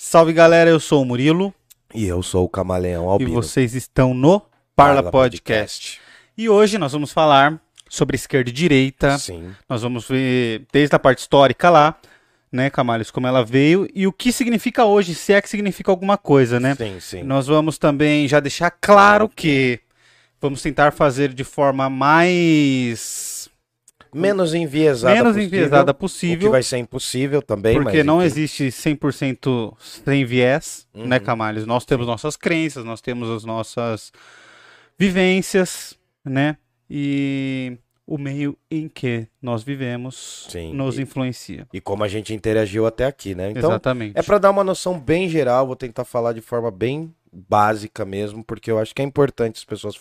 Salve galera, eu sou o Murilo E eu sou o Camaleão e Albino. vocês estão no Parla, Parla Podcast. E hoje nós vamos falar sobre esquerda e direita. Sim. Nós vamos ver desde a parte histórica lá, né, Camales, como ela veio e o que significa hoje, se é que significa alguma coisa, né? Sim, sim. Nós vamos também já deixar claro que vamos tentar fazer de forma mais Menos enviesada menos possível, enviesada O que possível, vai ser impossível também, porque não enfim. existe 100% sem viés, né, Uhum. Camales? Nós temos nossas crenças, nós temos as nossas vivências, né? E o meio em que nós vivemos Sim, nos e- influencia. E como a gente interagiu até aqui, né? Então, Exatamente. é pra dar uma noção bem geral, vou tentar falar de forma bem básica mesmo, porque eu acho que é importante as pessoas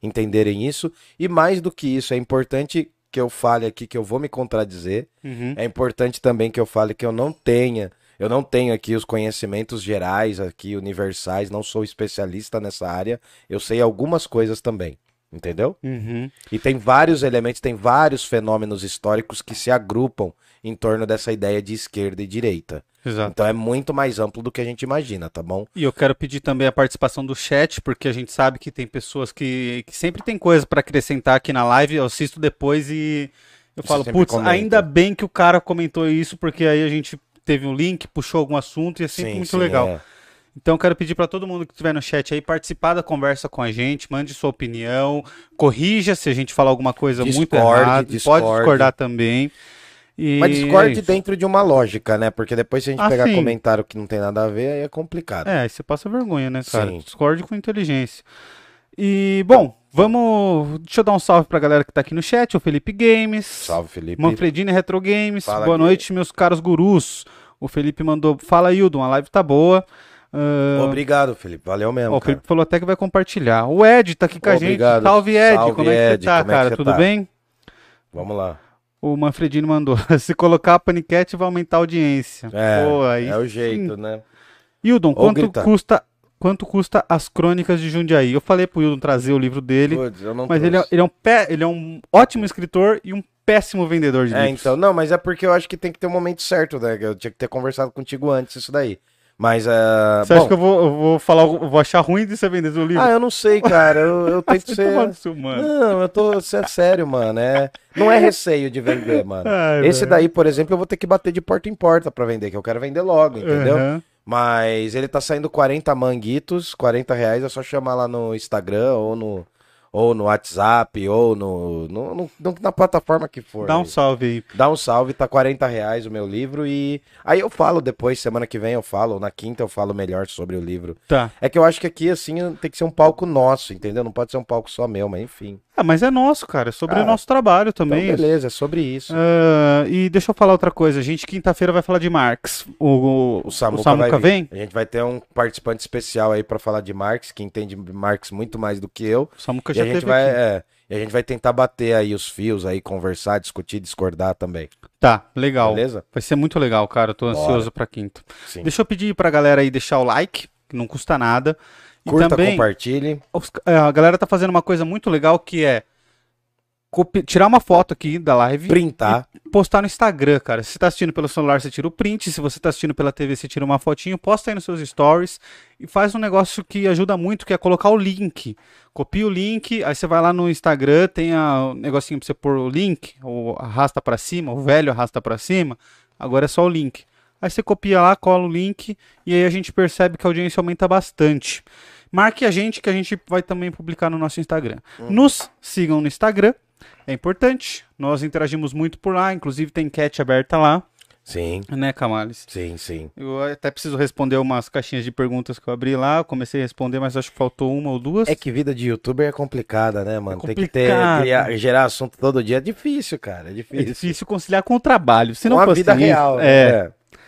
entenderem isso. E mais do que isso, é importante que eu fale aqui que eu vou me contradizer. Uhum. É importante também que eu fale que eu não tenha, eu não tenho aqui os conhecimentos gerais aqui universais, não sou especialista nessa área. Eu sei algumas coisas também, entendeu? Uhum. E tem vários elementos, tem vários fenômenos históricos que se agrupam em torno dessa ideia de esquerda e direita. Exato. Então é muito mais amplo do que a gente imagina, tá bom? E eu quero pedir também a participação do chat, porque a gente sabe que tem pessoas que, que sempre tem coisa para acrescentar aqui na live. Eu assisto depois e eu Você falo, putz, comenta." ainda bem que o cara comentou isso, porque aí a gente teve um link, puxou algum assunto e é sempre muito legal. é. Então eu quero pedir para todo mundo que estiver no chat aí participar da conversa com a gente, mande sua opinião, corrija se a gente falar alguma coisa muito Discorde, errada, pode discordar também. E Mas é discorde isso. dentro de uma lógica, né? Porque depois se a gente Ah, pegar sim. comentário que não tem nada a ver, aí é complicado. É, aí você passa vergonha, né, cara? Sim. Discorde com inteligência. E, bom, vamos. Deixa eu dar um salve pra galera que tá aqui no chat, o Felipe Games. Salve, Felipe. Manfredini Retro Games. Fala Boa noite, meus caros gurus. O Felipe mandou. Fala, Hildon, a live tá boa. Ah, Obrigado, Felipe. Valeu mesmo, Ó, o. Felipe falou até que vai compartilhar. O Ed tá aqui com a Obrigado. gente. Salve, Ed. Salve, Como é que Ed. você tá, é que cara? você Tudo tá? bem? Vamos lá. O Manfredini mandou. Se colocar a paniquete, vai aumentar a audiência. É, Pô, aí é o sim. jeito, né? Hildon, Ou quanto gritar. custa, quanto custa as crônicas de Jundiaí? Eu falei pro Hildon trazer o livro dele, não mas ele é, ele, é um pé, ele é um ótimo escritor e um péssimo vendedor de É, livros. então, não, mas é porque eu acho que tem que ter um momento certo, né? Eu tinha que ter conversado contigo antes isso daí. Mas, é. Você bom, acha que eu vou, eu vou falar, eu vou achar ruim de você vender o livro? Ah, eu não sei, cara. Eu, eu tento Vai ser. mano. Não, eu tô. Isso é sério, mano. É... Não é receio de vender, mano. Ai, Esse velho. daí, por exemplo, eu vou ter que bater de porta em porta pra vender, que eu quero vender logo, entendeu? Aham. Mas ele tá saindo 40 manguitos, 40 reais, é só chamar lá no Instagram ou no, ou no WhatsApp ou no, no- no- na plataforma que for. Dá um salve aí. Dá um salve, tá 40 reais o meu livro e aí eu falo depois, semana que vem eu falo, ou na quinta eu falo melhor sobre o livro. Tá. É que eu acho que aqui, assim, tem que ser um palco nosso, entendeu? Não pode ser um palco só meu, mas enfim. Ah, mas é nosso, cara. É sobre Ah, o nosso trabalho Então, também. beleza, é sobre isso. Ah, e deixa eu falar outra coisa. A gente quinta-feira vai falar de Marx. O, O Samuca, Samuca vai vir. vem? A gente vai ter um participante especial aí pra falar de Marx, que entende Marx muito mais do que eu. O Samuca já a gente vai, é, e a gente vai tentar bater aí os fios aí, conversar, discutir, discordar também. Tá, legal. Beleza? Vai ser muito legal, cara. Eu tô Bora. ansioso pra quinta. Sim. Deixa eu pedir pra galera aí deixar o like, que não custa nada. E Curta, também, compartilhe. é, a galera tá fazendo uma coisa muito legal que é tirar uma foto aqui da live Printar. e postar no Instagram, cara. Se você tá assistindo pelo celular, você tira o print. Se você tá assistindo pela TV, você tira uma fotinho, posta aí nos seus stories e faz um negócio que ajuda muito, que é colocar o link. Copia o link, aí você vai lá no Instagram, tem o negocinho pra você pôr o link, ou arrasta pra cima, o velho arrasta pra cima. Agora é só o link. Aí você copia lá, cola o link e aí a gente percebe que a audiência aumenta bastante. Marque a gente que a gente vai também publicar no nosso Instagram. Nos sigam no Instagram, é importante. Nós interagimos muito por lá, inclusive tem enquete aberta lá, Sim, né, Camales? sim, sim. Eu até preciso responder umas caixinhas de perguntas que eu abri lá. Eu comecei a responder, mas acho que faltou uma ou duas. É que vida de youtuber é complicada, né, mano? Tem que ter, criar- gerar assunto todo dia. É difícil, cara. É É difícil. difícil conciliar com o trabalho. Se não Com a vida isso- real. É.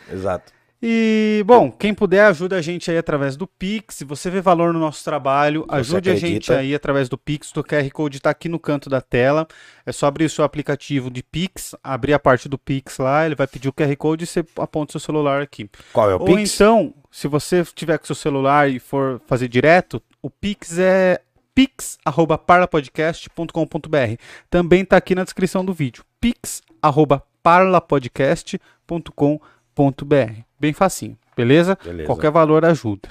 É. Exato. E, bom, quem puder, ajuda a gente aí através do Pix. Se você vê valor no nosso trabalho, você ajude a gente acredita. aí através do Pix. O QR Code está aqui no canto da tela. É só abrir o seu aplicativo de Pix, abrir a parte do Pix lá, ele vai pedir o QR Code e você aponta o seu celular aqui. Qual é o Ou Pix? então, se você tiver com seu celular e for fazer direto, o Pix é pix@parlapodcast.com.br. Também está aqui na descrição do vídeo. pix@parlapodcast.com.br. Bem facinho, beleza? Beleza. Qualquer valor ajuda.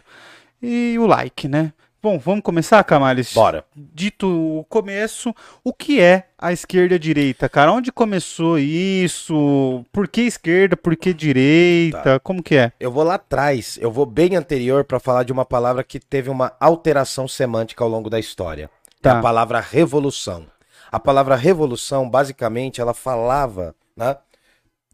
E o like, né? Bom, vamos começar, Camales? Bora. Dito o começo, o que é a esquerda e a direita, cara? Onde começou isso? Por que esquerda? Por que direita? Tá. Como que é? Eu vou lá atrás, eu vou bem anterior para falar de uma palavra que teve uma alteração semântica ao longo da história. É Tá. a palavra revolução. A palavra revolução, basicamente, ela falava né,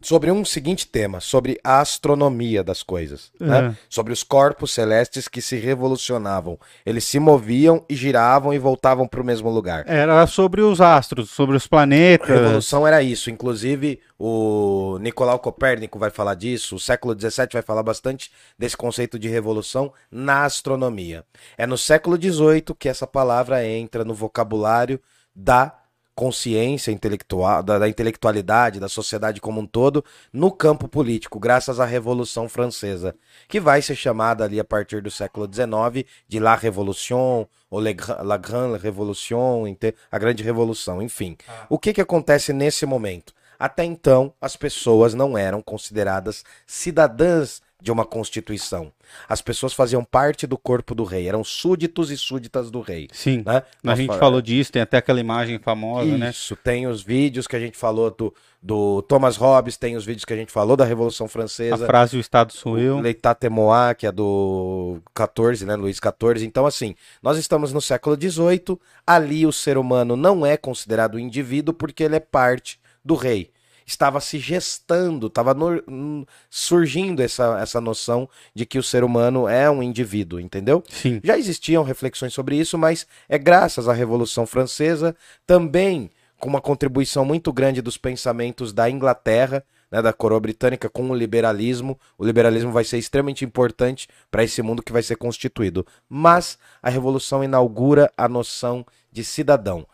sobre um seguinte tema, sobre a astronomia das coisas, né? É. sobre os corpos celestes que se revolucionavam. Eles se moviam e giravam e voltavam para o mesmo lugar. Era sobre os astros, sobre os planetas. A revolução era isso. Inclusive, o Nicolau Copérnico vai falar disso. O século XVII vai falar bastante desse conceito de revolução na astronomia. É no século XVIII que essa palavra entra no vocabulário da consciência intelectual, da, da intelectualidade, da sociedade como um todo, no campo político, graças à Revolução Francesa, que vai ser chamada ali a partir do século XIX de La Révolution, ou La Grande Révolution, a Grande Revolução, enfim. O que, que acontece nesse momento? Até então, as pessoas não eram consideradas cidadãs de uma constituição. As pessoas faziam parte do corpo do rei, eram súditos e súditas do rei. Sim. Né? A gente fa- falou disso, tem até aquela imagem famosa, né? Isso, tem os vídeos que a gente falou do, do Thomas Hobbes, tem os vídeos que a gente falou da Revolução A Francesa. frase o Estado sou eu. O L'État Temois, que é do 14, né, Luís XIV. Então, assim, nós estamos no século XVIII, ali o ser humano não é considerado indivíduo porque ele é parte do rei. Estava se gestando, estava no- surgindo essa, essa noção de que o ser humano é um indivíduo, entendeu? Sim. Já existiam reflexões sobre isso, mas é graças à Revolução Francesa, também com uma contribuição muito grande dos pensamentos da Inglaterra, né, da coroa britânica, com o liberalismo. O liberalismo vai ser extremamente importante para esse mundo que vai ser constituído. Mas a Revolução inaugura a noção de cidadão.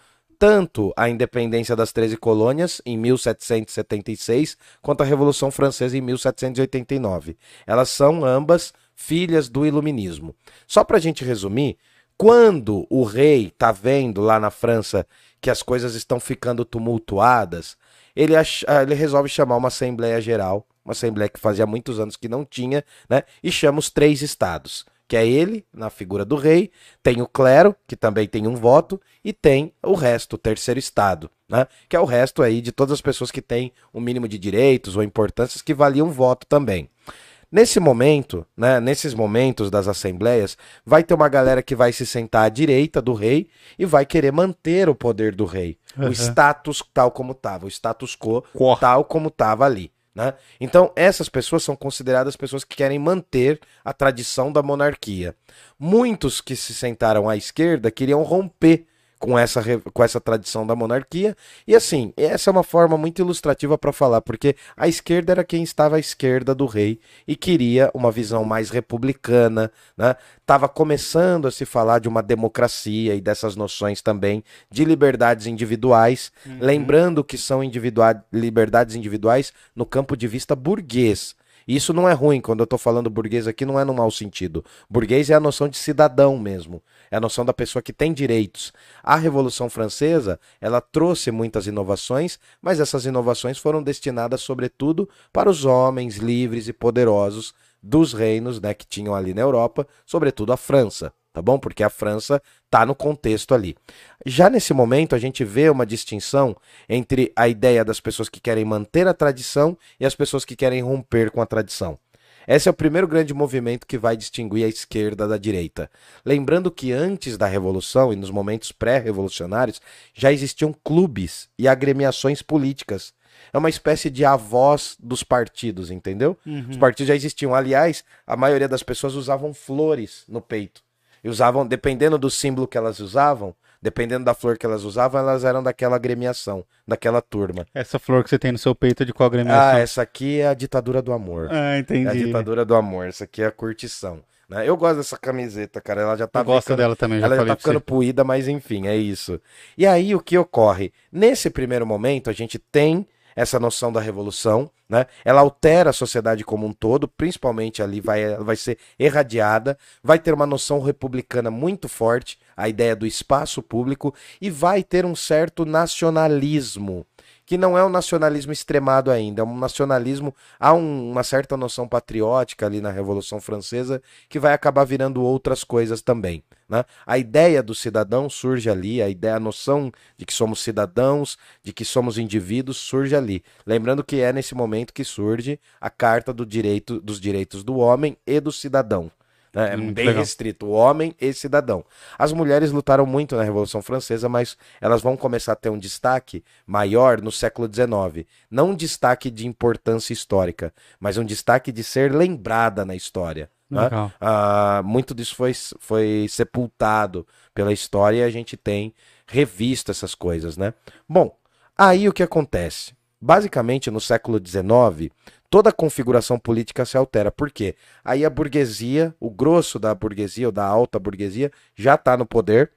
Tanto a independência das 13 colônias, em 1776, quanto a Revolução Francesa, em 1789. Elas são ambas filhas do iluminismo. Só para a gente resumir, quando o rei tá vendo lá na França que as coisas estão ficando tumultuadas, ele, ah, ele resolve chamar uma Assembleia Geral, uma Assembleia que fazia muitos anos que não tinha, né? E chama os três estados, que é ele, na figura do rei, tem o clero, que também tem um voto, e tem o resto, o terceiro estado, né? Que é o resto aí de todas as pessoas que têm um mínimo de direitos ou importâncias que valiam voto também. Nesse momento, né, nesses momentos das assembleias, vai ter uma galera que vai se sentar à direita do rei e vai querer manter o poder do rei. Uhum. O status tal como estava, o status quo Quo. tal como estava ali. Né? Então, essas pessoas são consideradas pessoas que querem manter a tradição da monarquia. Muitos que se sentaram à esquerda queriam romper com essa, com essa tradição da monarquia. E assim, essa é uma forma muito ilustrativa para falar, porque a esquerda era quem estava à esquerda do rei e queria uma visão mais republicana, né? Tava começando a se falar de uma democracia e dessas noções também de liberdades individuais, lembrando que são individua- liberdades individuais no campo de vista burguês. Isso não é ruim, quando eu tô falando burguês aqui, não é no mau sentido. Burguês é a noção de cidadão mesmo. É a noção da pessoa que tem direitos. A Revolução Francesa, ela trouxe muitas inovações, mas essas inovações foram destinadas, sobretudo, para os homens livres e poderosos dos reinos né, que tinham ali na Europa, sobretudo a França, tá bom? Porque a França tá no contexto ali. Já nesse momento, a gente vê uma distinção entre a ideia das pessoas que querem manter a tradição e as pessoas que querem romper com a tradição. Esse é o primeiro grande movimento que vai distinguir a esquerda da direita. Lembrando que antes da Revolução e nos momentos pré-revolucionários já existiam clubes e agremiações políticas. É uma espécie de avós dos partidos, entendeu? Os partidos já existiam. Aliás, a maioria das pessoas usavam flores no peito. E usavam, dependendo do símbolo que elas usavam, dependendo da flor que elas usavam, elas eram daquela agremiação, daquela turma. Essa flor que você tem no seu peito é de qual agremiação? Ah, essa aqui é a ditadura do amor. Ah, É a entendi. ditadura do amor. Essa aqui é a curtição. né? Eu gosto dessa camiseta, cara. Ela já tá Eu gosto ficando- dela também, já ela já tá ficando você. poída, mas enfim, é isso. E aí o que ocorre? Nesse primeiro momento, a gente tem essa noção da revolução, né? Ela altera a sociedade como um todo, principalmente ali vai, vai ser irradiada, vai ter uma noção republicana muito forte, a ideia do espaço público, e vai ter um certo nacionalismo que não é um nacionalismo extremado ainda, é um nacionalismo, há um, uma certa noção patriótica ali na Revolução Francesa que vai acabar virando outras coisas também. Né? A ideia do cidadão surge ali, a ideia, a noção de que somos cidadãos, de que somos indivíduos surge ali. Lembrando que é nesse momento que surge a Carta do direito, dos Direitos do Homem e do Cidadão. Né? É Hum, bem legal. restrito, o homem e cidadão. As mulheres lutaram muito na Revolução Francesa, mas elas vão começar a ter um destaque maior no século XIX. Não um destaque de importância histórica, mas um destaque de ser lembrada na história. né? Ah, muito disso foi, foi sepultado pela história e a gente tem revisto essas coisas, né? Bom, aí o que acontece? Basicamente, no século XIX, toda a configuração política se altera. Por quê? Aí a burguesia, o grosso da burguesia ou da alta burguesia, já está no poder,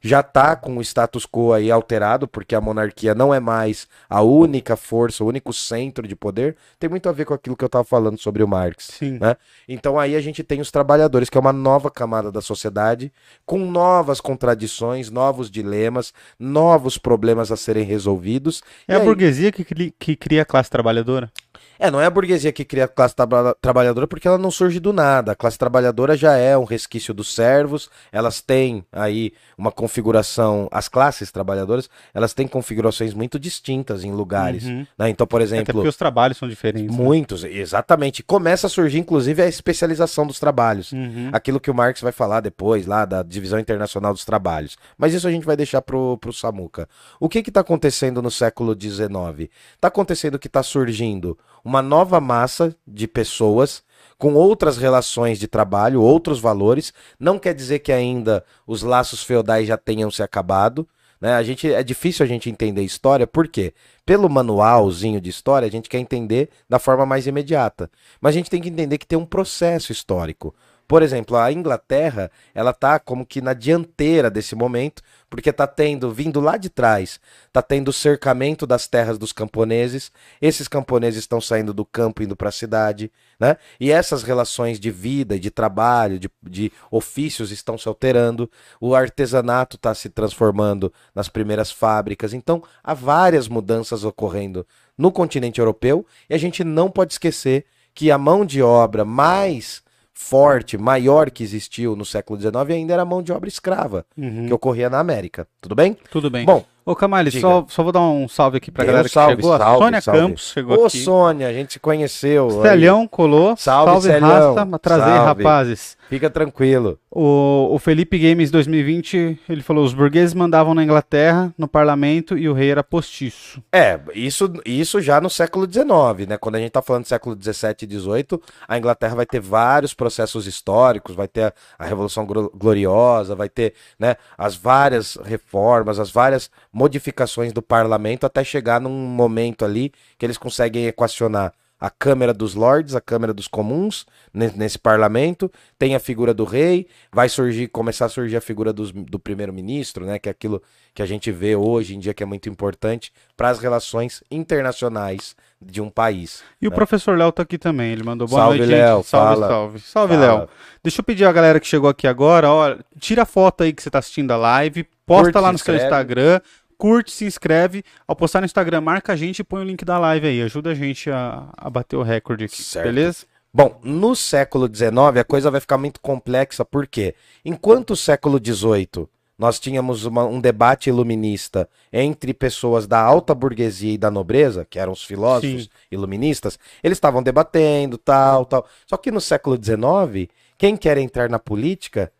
já está com o status quo aí alterado, porque a monarquia não é mais a única força, o único centro de poder. Tem muito a ver com aquilo que eu estava falando sobre o Marx. Sim. né? Então aí a gente tem os trabalhadores, que é uma nova camada da sociedade, com novas contradições, novos dilemas, novos problemas a serem resolvidos. É E a aí- burguesia que, cri- que cria a classe trabalhadora? É, não é a burguesia que cria a classe traba- trabalhadora porque ela não surge do nada. A classe trabalhadora já é um resquício dos servos, elas têm aí uma configuração, as classes trabalhadoras, elas têm configurações muito distintas em lugares. Uhum. né? Então, por Até exemplo, porque os trabalhos são diferentes. né? muitos, exatamente. Começa a surgir, inclusive, a especialização dos trabalhos. Uhum. aquilo que o Marx vai falar depois, lá da Divisão Internacional dos Trabalhos. Mas isso a gente vai deixar pro, pro Samuca. O que que tá acontecendo no século XIX? Tá acontecendo que tá surgindo uma nova massa de pessoas com outras relações de trabalho, outros valores. Não quer dizer que ainda os laços feudais já tenham se acabado. Né? A gente, é difícil a gente entender história, por quê? Pelo manualzinho de história, a gente quer entender da forma mais imediata. Mas a gente tem que entender que tem um processo histórico. Por exemplo, a Inglaterra, ela tá como que na dianteira desse momento, porque tá tendo, vindo lá de trás, tá tendo cercamento das terras dos camponeses. Esses camponeses estão saindo do campo indo para a cidade, né? E essas relações de vida de trabalho, de, de ofícios estão se alterando. O artesanato está se transformando nas primeiras fábricas. Então, há várias mudanças ocorrendo no continente europeu e a gente não pode esquecer que a mão de obra mais forte, maior que existiu no século XIX ainda era a mão de obra escrava, Uhum. que ocorria na América. Tudo bem? Tudo bem. Bom, Ô, Camale, diga. só, só vou dar um salve aqui pra Dê um galera que salve, chegou. salve, Sônia salve. Campos chegou Ô, aqui. Sônia, a gente se conheceu. Celhão colou. Salve, Celhão. raça. Trazer, Salve. rapazes. Fica tranquilo. O, o Felipe Games 2020, ele falou: os burgueses mandavam na Inglaterra, no parlamento, e o rei era postiço. É, isso, isso já no século XIX, né? Quando a gente tá falando do século XVII e XVIII, a Inglaterra vai ter vários processos históricos, vai ter a, a Revolução Glo- Gloriosa, vai ter né, as várias reformas, as várias modificações do parlamento até chegar num momento ali que eles conseguem equacionar a Câmara dos Lords, a Câmara dos Comuns, ne- nesse parlamento, tem a figura do rei, vai surgir, começar a surgir a figura dos- do primeiro-ministro, né, que é aquilo que a gente vê hoje em dia que é muito importante para as relações internacionais de um país. E o professor Léo tá aqui também. Ele mandou boa Salve, noite, Léo, gente. Salve, fala. salve. Salve. Léo. Deixa eu pedir a galera que chegou aqui agora, ó, tira a foto aí que você tá assistindo a live, posta Curte, lá no seu inscreve. Instagram, curte, se inscreve. Ao postar no Instagram, marca a gente e põe o link da live aí. Ajuda a gente a, a bater o recorde aqui, Certo. beleza? Bom, no século XIX a coisa vai ficar muito complexa, porque enquanto o século XVIII nós tínhamos uma- um debate iluminista entre pessoas da alta burguesia e da nobreza, que eram os filósofos Sim. iluministas, eles estavam debatendo, tal, tal. Só que no século XIX, quem quer entrar na política,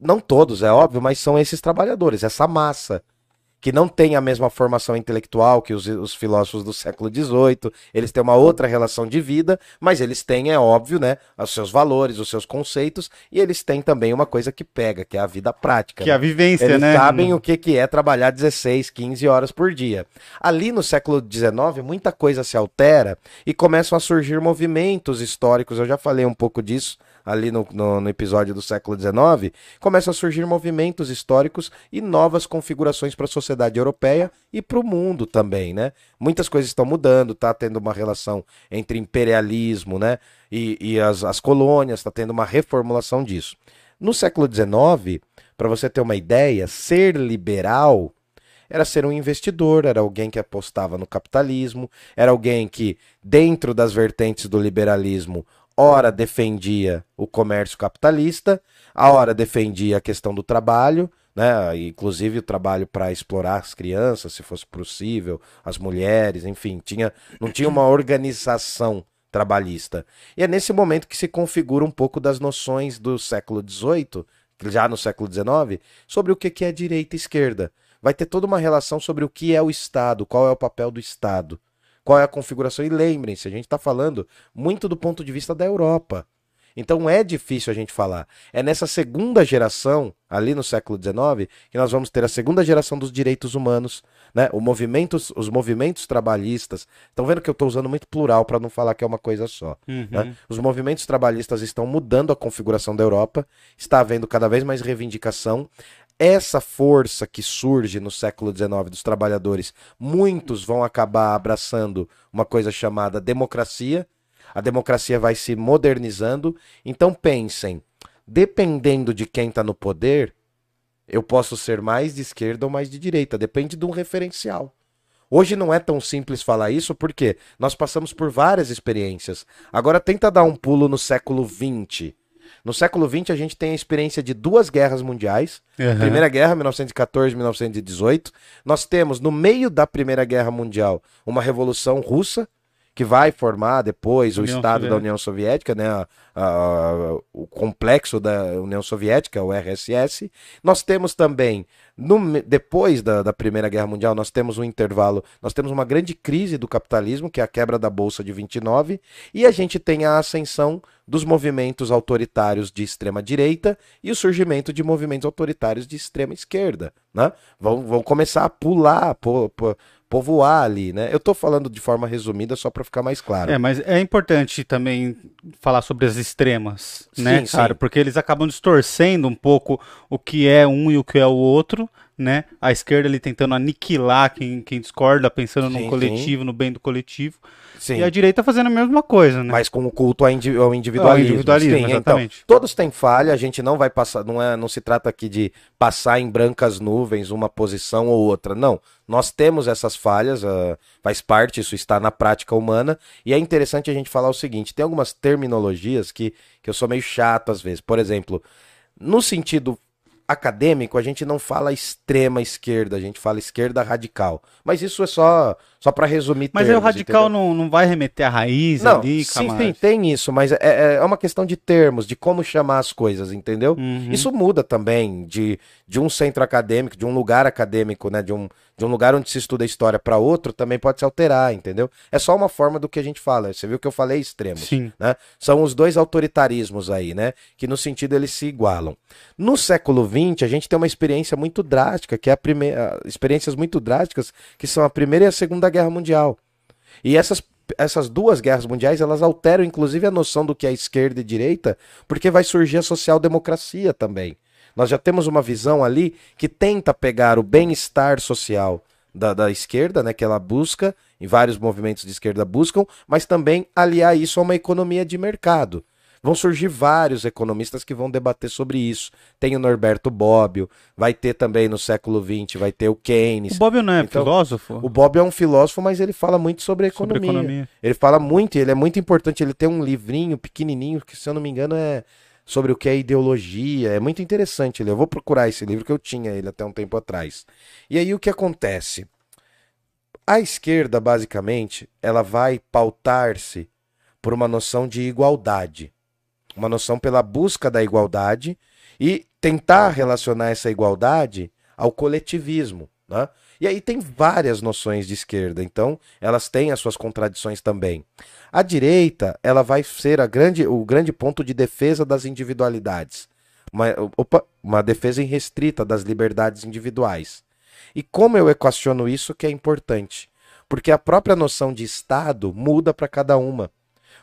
não todos, é óbvio, mas são esses trabalhadores, essa massa que não tem a mesma formação intelectual que os, os filósofos do século XVIII, eles têm uma outra relação de vida, mas eles têm, é óbvio, né, os seus valores, os seus conceitos, e eles têm também uma coisa que pega, que é a vida prática. Que é a né? vivência, Eles né? sabem o que, que é trabalhar 16, 15 horas por dia. Ali no século XIX, muita coisa se altera e começam a surgir movimentos históricos. Eu já falei um pouco disso ali no, no, no episódio do século XIX. Começam a surgir movimentos históricos e novas configurações para a sociedade europeia e para o mundo também, né? Muitas coisas estão mudando, tá tendo uma relação entre imperialismo, né? E, e as, as colônias, está tendo uma reformulação disso. No século XIX, para você ter uma ideia, ser liberal era ser um investidor, era alguém que apostava no capitalismo, era alguém que, dentro das vertentes do liberalismo, ora defendia o comércio capitalista, a hora defendia a questão do trabalho, né? Inclusive o trabalho para explorar as crianças, se fosse possível, as mulheres, enfim, tinha, não tinha uma organização trabalhista. E é nesse momento que se configura um pouco das noções do século XVIII, já no século XIX, sobre o que é direita e esquerda. Vai ter toda uma relação sobre o que é o Estado, qual é o papel do Estado, qual é a configuração. E lembrem-se, a gente está falando muito do ponto de vista da Europa. Então é difícil a gente falar. É nessa segunda geração, ali no século XIX, que nós vamos ter a segunda geração dos direitos humanos, né? O movimentos, os movimentos trabalhistas. Estão vendo que eu estou usando muito plural para não falar que é uma coisa só. Uhum. Né? Os movimentos trabalhistas estão mudando a configuração da Europa, está havendo cada vez mais reivindicação. Essa força que surge no século XIX dos trabalhadores, muitos vão acabar abraçando uma coisa chamada democracia, a democracia vai se modernizando. Então pensem, dependendo de quem está no poder, eu posso ser mais de esquerda ou mais de direita, depende de um referencial. Hoje não é tão simples falar isso porque nós passamos por várias experiências. Agora tenta dar um pulo no século XX. No século XX a gente tem a experiência de duas guerras mundiais. Uhum. Primeira Guerra, 1914 1918. Nós temos, no meio da Primeira Guerra Mundial, uma revolução russa, que vai formar depois União o Estado Soviética. da União Soviética, né, a, a, o complexo da União Soviética, o RSS. Nós temos também, no, depois da, da, Primeira Guerra Mundial, nós temos um intervalo, nós temos uma grande crise do capitalismo, que é a quebra da Bolsa de 29, e a gente tem a ascensão dos movimentos autoritários de extrema direita e o surgimento de movimentos autoritários de extrema esquerda. Né? Vão, vão começar a pular, povoar ali, né? Eu estou falando de forma resumida só para ficar mais claro. É, mas é importante também falar sobre as extremas, né, sim, cara? Sim. Porque eles acabam distorcendo um pouco o que é um e o que é o outro, né? A esquerda ali tentando aniquilar quem, quem discorda, pensando sim, no coletivo, no bem do coletivo. Sim. E a direita fazendo a mesma coisa, né? Mas com o culto ao, individualismo. Ao individualismo, Sim. Então, todos têm falha, a gente não vai passar, não, é, não se trata aqui de passar em brancas nuvens uma posição ou outra, não. Nós temos essas falhas, uh, faz parte, isso está na prática humana, e é interessante a gente falar o seguinte, tem algumas terminologias que, que eu sou meio chato às vezes. Por exemplo, no sentido acadêmico, a gente não fala extrema esquerda, a gente fala esquerda radical. Mas isso é só só para resumir Mas termos, o radical não, não vai remeter à raiz não, ali, sim, sim, tem isso, mas é, é, é uma questão de termos, de como chamar as coisas, entendeu? Uhum. Isso muda também de, de um centro acadêmico, de um lugar acadêmico, né, de um, de um lugar onde se estuda história para outro, também pode se alterar, entendeu? É só uma forma do que a gente fala. Você viu que eu falei extremos, sim. né? São os dois autoritarismos aí, né, que no sentido eles se igualam. No século XX, a gente tem uma experiência muito drástica, que é a primeira, experiências muito drásticas, que são a primeira e a segunda Guerra Mundial. E essas, essas duas guerras mundiais, elas alteram inclusive a noção do que é esquerda e direita, porque vai surgir a social-democracia também. Nós já temos uma visão ali que tenta pegar o bem-estar social da, da esquerda, né, que ela busca, e vários movimentos de esquerda buscam, mas também aliar isso a uma economia de mercado. Vão surgir vários economistas que vão debater sobre isso. Tem o Norberto Bobbio, vai ter também no século XX, vai ter o Keynes. O Bobbio não é então, filósofo? O Bobbio é um filósofo, mas ele fala muito sobre economia. Sobre economia. Ele fala muito, ele é muito importante. Ele tem um livrinho pequenininho, que se eu não me engano é sobre o que é ideologia. É muito interessante. Eu vou procurar esse livro que eu tinha ele até um tempo atrás. E aí o que acontece? A esquerda, basicamente, ela vai pautar-se por uma noção de igualdade uma noção pela busca da igualdade e tentar relacionar essa igualdade ao coletivismo. Né? E aí tem várias noções de esquerda, então elas têm as suas contradições também. A direita ela vai ser a grande, o grande ponto de defesa das individualidades, uma, opa, uma defesa irrestrita das liberdades individuais. E como eu equaciono isso que é importante? Porque a própria noção de Estado muda para cada uma.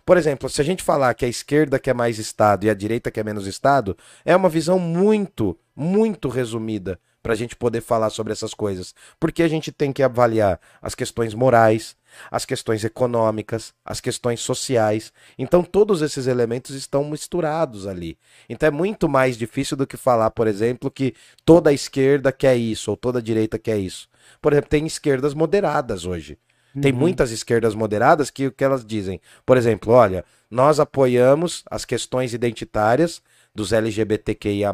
Por exemplo, se a gente falar que a esquerda quer mais Estado e a direita quer menos Estado, é uma visão muito, muito resumida para a gente poder falar sobre essas coisas. Porque a gente tem que avaliar as questões morais, as questões econômicas, as questões sociais. Então, todos esses elementos estão misturados ali. Então, é muito mais difícil do que falar, por exemplo, que toda a esquerda quer isso ou toda a direita quer isso. Por exemplo, tem esquerdas moderadas hoje. Tem Uhum. muitas esquerdas moderadas que o que elas dizem? Por exemplo, olha, nós apoiamos as questões identitárias dos LGBTQIA+,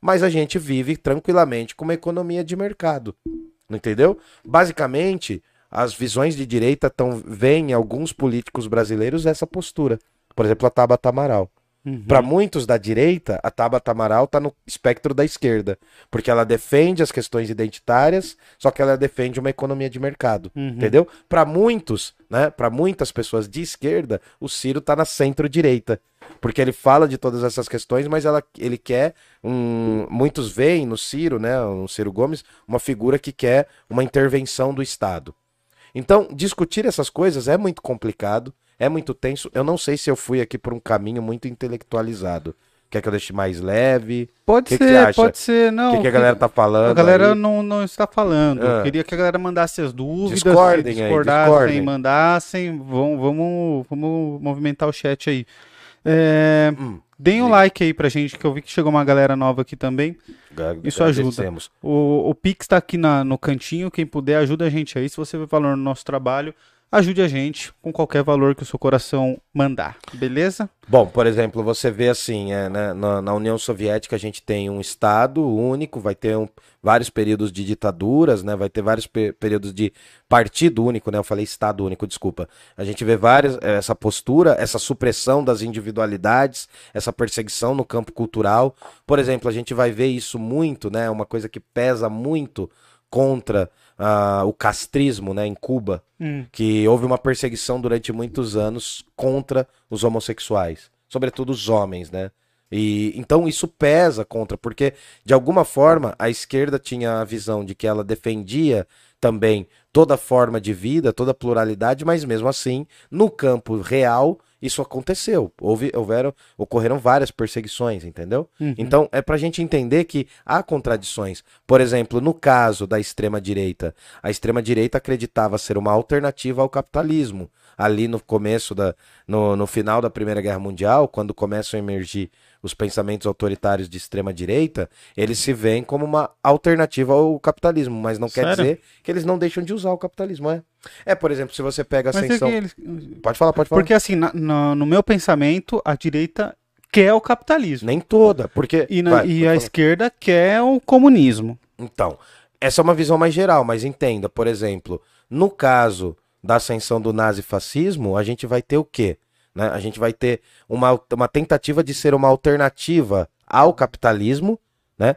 mas a gente vive tranquilamente com uma economia de mercado. Não entendeu? Basicamente, as visões de direita tão veem em alguns políticos brasileiros essa postura. Por exemplo, a Tabata Amaral. Uhum. Para muitos da direita, a Tabata Amaral está no espectro da esquerda, porque ela defende as questões identitárias, só que ela defende uma economia de mercado, Uhum. entendeu? Para muitos, né, para muitas pessoas de esquerda, o Ciro está na centro-direita, porque ele fala de todas essas questões, mas ela, ele quer um, muitos veem no Ciro, né, no Ciro Gomes, uma figura que quer uma intervenção do Estado. Então, discutir essas coisas é muito complicado, é muito tenso. Eu não sei se eu fui aqui por um caminho muito intelectualizado. Quer que eu deixe mais leve? Pode Que que ser, acha? pode ser. O Não, que, que a galera tá falando? A galera aí? não, não está falando. Eu Ah. queria que a galera mandasse as dúvidas, Discordem se aí, discordassem, discordem. mandassem. Vamos, vamos, vamos movimentar o chat aí. É, Hum, deem um like aí pra gente, que eu vi que chegou uma galera nova aqui também. Isso ajuda. O, o Pix tá aqui na- no cantinho. Quem puder, ajuda a gente aí. Se você vê valor no nosso trabalho, ajude a gente com qualquer valor que o seu coração mandar. Beleza? Bom, por exemplo, você vê assim, é, né, na, na União Soviética a gente tem um Estado único, vai ter um- vários períodos de ditaduras, né, vai ter vários pe- períodos de partido único, né, eu falei Estado único, desculpa. A gente vê várias, eh, essa postura, essa supressão das individualidades, essa perseguição no campo cultural. Por exemplo, a gente vai ver isso muito, né, uma coisa que pesa muito contra ah, o castrismo, né, em Cuba que houve uma perseguição durante muitos anos contra os homossexuais, sobretudo os homens, né? E então isso pesa contra, porque de alguma forma a esquerda tinha a visão de que ela defendia também toda forma de vida, toda pluralidade, mas mesmo assim, no campo real, isso aconteceu. Houve, houveram, ocorreram várias perseguições, entendeu? Uhum. Então, é pra gente entender que há contradições. Por exemplo, no caso da extrema-direita, a extrema-direita acreditava ser uma alternativa ao capitalismo. Ali no começo da. No, no final da Primeira Guerra Mundial, quando começam a emergir os pensamentos autoritários de extrema-direita, eles se veem como uma alternativa ao capitalismo, mas não quer Sério? dizer que eles não deixam de usar o capitalismo, é? É, por exemplo, se você pega a Mas é ascensão. que eles- Pode falar, pode falar. Porque assim, na- na- no meu pensamento, a direita quer o capitalismo. Nem toda, porque. E, na- Vai, e a falar. esquerda quer o comunismo. Então, essa é uma visão mais geral, mas entenda, por exemplo, no caso da ascensão do nazifascismo, a gente vai ter o quê? Né? A gente vai ter uma, uma tentativa de ser uma alternativa ao capitalismo, né?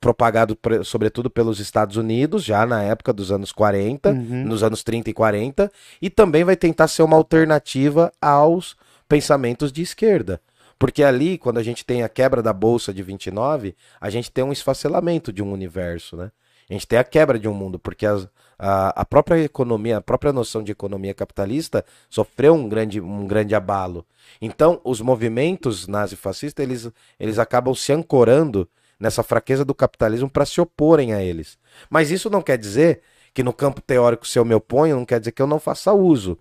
Propagado sobretudo pelos Estados Unidos, já na época dos anos 40, Uhum. nos anos 30 e 40, e também vai tentar ser uma alternativa aos pensamentos de esquerda. Porque ali, quando a gente tem a quebra da bolsa de 29, a gente tem um esfacelamento de um universo, né? A gente tem a quebra de um mundo, porque as- a, a própria economia, a própria noção de economia capitalista sofreu um grande, um grande abalo. Então, os movimentos nazifascistas, eles, eles acabam se ancorando nessa fraqueza do capitalismo para se oporem a eles. Mas isso não quer dizer que no campo teórico, se eu me oponho, não quer dizer que eu não faça uso.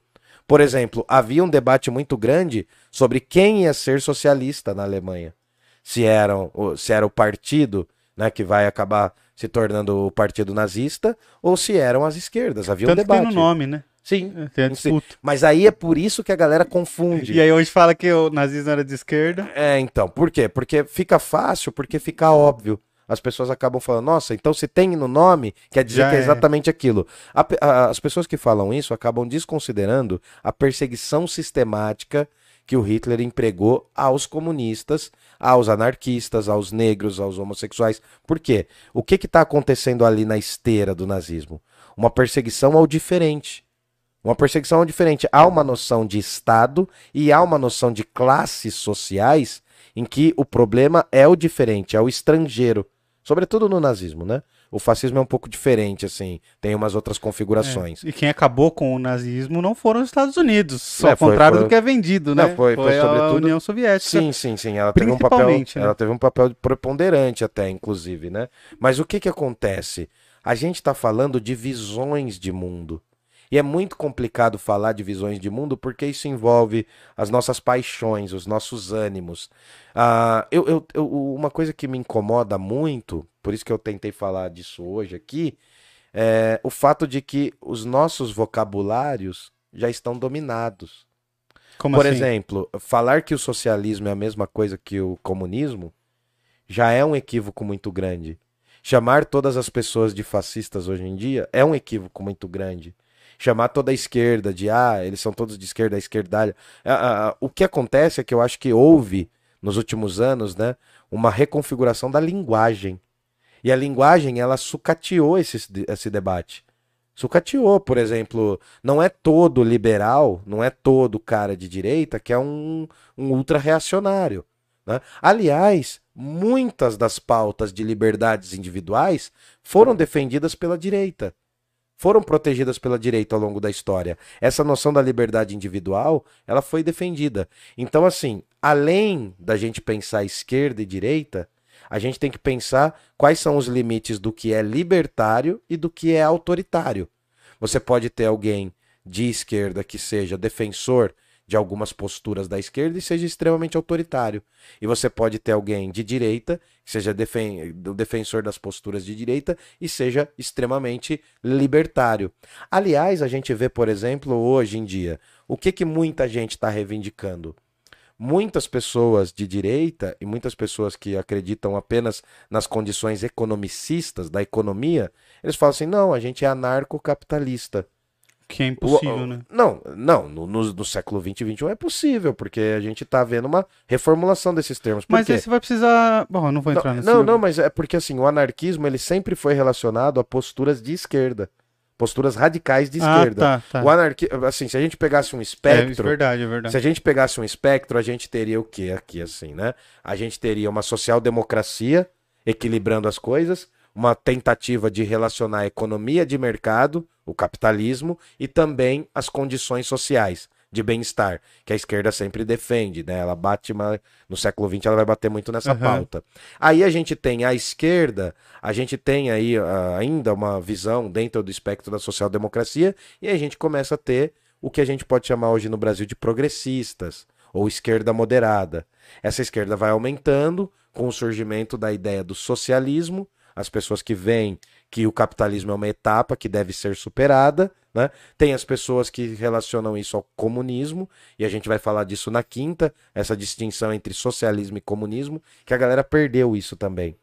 Por exemplo, havia um debate muito grande sobre quem ia ser socialista na Alemanha. Se era, o- se era o partido né, que vai acabar se tornando o partido nazista ou se eram as esquerdas. Havia um Tanto que tem debate. no nome, né? Sim. Tem a disputa. Mas aí é por isso que a galera confunde. E aí hoje fala que o nazismo era de esquerda. É, então, por quê? Porque fica fácil, porque fica óbvio. As pessoas acabam falando, nossa, então se tem no nome, quer dizer Já que é é. exatamente aquilo. A a- as pessoas que falam isso acabam desconsiderando a perseguição sistemática que o Hitler empregou aos comunistas, aos anarquistas, aos negros, aos homossexuais. Por quê? O que está acontecendo ali na esteira do nazismo? Uma perseguição ao diferente. Uma perseguição ao diferente. Há uma noção de Estado e há uma noção de classes sociais em que o problema é o diferente, é o estrangeiro. Sobretudo no nazismo, né? O fascismo é um pouco diferente, assim, tem umas outras configurações. E quem acabou com o nazismo não foram os Estados Unidos. É, ao foi- contrário foi- do que é vendido, né? Não, foi- foi a sobretudo- União Soviética. Sim, sim, sim. Ela teve um papel, né? ela teve um papel preponderante até, inclusive, né? Mas o que que acontece? A gente está falando de visões de mundo. E é muito complicado falar de visões de mundo porque isso envolve as nossas paixões, os nossos ânimos. Ah, eu, eu, eu, uma coisa que me incomoda muito, por isso que eu tentei falar disso hoje aqui, é o fato de que os nossos vocabulários já estão dominados. Como Por assim? exemplo, falar que o socialismo é a mesma coisa que o comunismo já é um equívoco muito grande. Chamar todas as pessoas de fascistas hoje em dia é um equívoco muito grande. Chamar toda a esquerda de ah, eles são todos de esquerda, a esquerdalha. Ah, ah, o que acontece é que eu acho que houve nos últimos anos, né, uma reconfiguração da linguagem. E a linguagem, ela sucateou esse, esse debate. Sucateou, por exemplo, não é todo liberal, não é todo cara de direita que é um, um ultra-reacionário. Né? Aliás, muitas das pautas de liberdades individuais foram defendidas pela direita. Foram protegidas pela direita ao longo da história. Essa noção da liberdade individual, ela foi defendida. Então, assim, além da gente pensar esquerda e direita, a gente tem que pensar quais são os limites do que é libertário e do que é autoritário. Você pode ter alguém de esquerda que seja defensor de algumas posturas da esquerda e seja extremamente autoritário. E você pode ter alguém de direita que seja defen defensor das posturas de direita e seja extremamente libertário. Aliás, a gente vê, por exemplo, hoje em dia, o que, que muita gente está reivindicando? muitas pessoas de direita e muitas pessoas que acreditam apenas nas condições economicistas da economia, eles falam assim: não, a gente é anarcocapitalista. Que é impossível, O- né? Não, não, no, no- no século 20 e 21 é possível, porque a gente tá vendo uma reformulação desses termos. Por Mas quê? aí você vai precisar. Bom, eu não vou entrar Não, nesse. não, não, mas é porque assim, o anarquismo ele sempre foi relacionado a posturas de esquerda, posturas radicais de Ah, esquerda. tá, tá. O anarqui... assim, se a gente pegasse um É, isso é espectro, verdade, é verdade. se a gente pegasse um espectro, a gente teria o quê aqui, assim, né? A gente teria uma social-democracia equilibrando as coisas, uma tentativa de relacionar a economia de mercado, o capitalismo, e também as condições sociais de bem-estar, que a esquerda sempre defende, né? Ela bate, mas no século XX ela vai bater muito nessa Aham. pauta. Aí a gente tem a esquerda, a gente tem aí ah, ainda uma visão dentro do espectro da social-democracia, e a gente começa a ter o que a gente pode chamar hoje no Brasil de progressistas, ou esquerda moderada. Essa esquerda vai aumentando com o surgimento da ideia do socialismo, as pessoas que veem que o capitalismo é uma etapa que deve ser superada, né? Tem as pessoas que relacionam isso ao comunismo, e a gente vai falar disso na quinta, essa distinção entre socialismo e comunismo, que a galera perdeu isso também.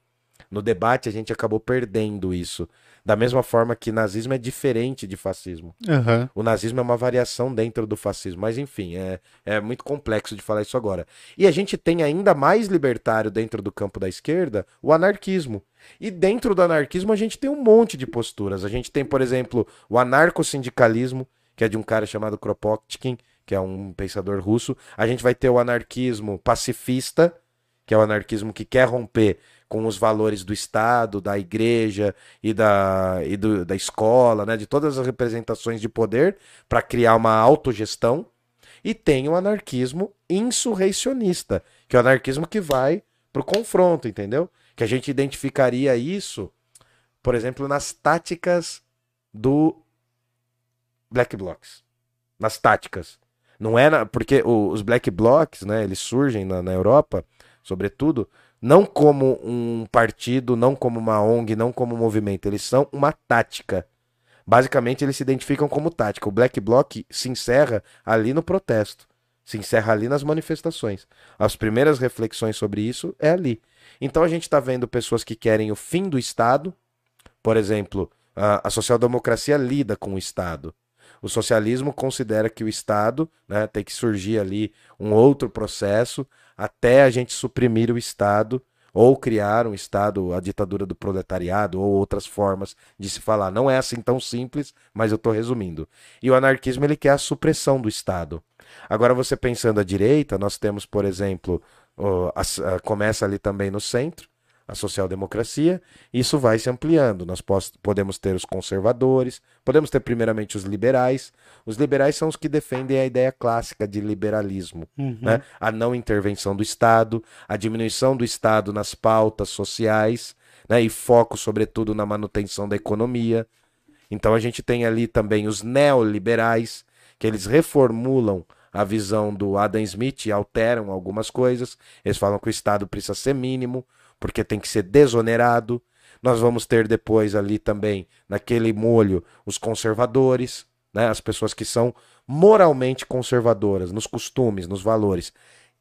No debate a gente acabou perdendo isso. Da mesma forma que nazismo é diferente de fascismo. Aham. O nazismo é uma variação dentro do fascismo, mas enfim, é, é muito complexo de falar isso agora. E a gente tem ainda mais libertário dentro do campo da esquerda, o anarquismo. E dentro do anarquismo a gente tem um monte de posturas. A gente tem, por exemplo, o anarcossindicalismo, que é de um cara chamado Kropotkin, que é um pensador russo. A gente vai ter o anarquismo pacifista, que é o anarquismo que quer romper com os valores do Estado, da igreja e da, e do- da escola, né, de todas as representações de poder, para criar uma autogestão. E tem o anarquismo insurreicionista, que é o anarquismo que vai pro confronto, entendeu? Que a gente identificaria isso, por exemplo, nas táticas do Black Blocs. Nas táticas. Não é na, porque o- os Black Blocs, né, eles surgem na, na Europa, sobretudo, não como um partido, não como uma ONG, não como um movimento, eles são uma tática. Basicamente, eles se identificam como tática. O Black Bloc se encerra ali no protesto, se encerra ali nas manifestações. As primeiras reflexões sobre isso é ali. Então a gente está vendo pessoas que querem o fim do Estado, por exemplo, a, a social-democracia lida com o Estado. O socialismo considera que o Estado né, tem que surgir ali um outro processo até a gente suprimir o Estado ou criar um Estado, a ditadura do proletariado ou outras formas de se falar. Não é assim tão simples, mas eu estou resumindo. E o anarquismo ele quer a supressão do Estado. Agora você pensando à direita, nós temos, por exemplo, a- a- começa ali também no centro, a social-democracia, isso vai se ampliando. Nós podemos ter os conservadores, podemos ter primeiramente os liberais. Os liberais são os que defendem a ideia clássica de liberalismo, Uhum. né? A não intervenção do Estado, a diminuição do Estado nas pautas sociais, né? E foco, sobretudo, na manutenção da economia. Então a gente tem ali também os neoliberais, que eles reformulam a visão do Adam Smith e alteram algumas coisas. Eles falam que o Estado precisa ser mínimo, porque tem que ser desonerado. Nós vamos ter depois ali também, naquele molho, os conservadores, né? as pessoas que são moralmente conservadoras, nos costumes, nos valores.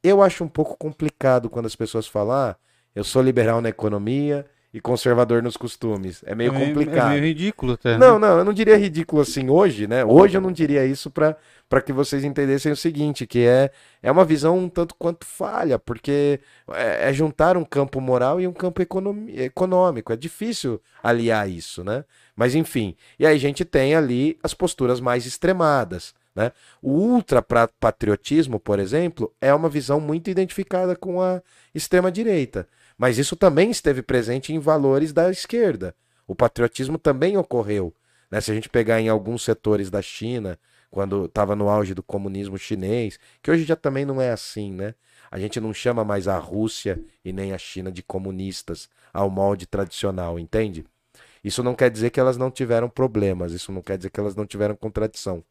Eu acho um pouco complicado quando as pessoas falam, ah, eu sou liberal na economia e conservador nos costumes. É meio é complicado. É meio ridículo até. Não, não, eu não diria ridículo assim hoje, né? Hoje eu não diria isso para que vocês entendessem o seguinte, que é, é uma visão um tanto quanto falha, porque é, é juntar um campo moral e um campo econômico. É difícil aliar isso, né? Mas enfim, e aí a gente tem ali as posturas mais extremadas. Né? O ultrapatriotismo, por exemplo, é uma visão muito identificada com a extrema-direita. Mas isso também esteve presente em valores da esquerda. O patriotismo também ocorreu. Né? Se a gente pegar em alguns setores da China, quando estava no auge do comunismo chinês, que hoje já também não é assim, né? A gente não chama mais a Rússia e nem a China de comunistas ao molde tradicional, entende? Isso não quer dizer que elas não tiveram problemas, isso não quer dizer que elas não tiveram contradição.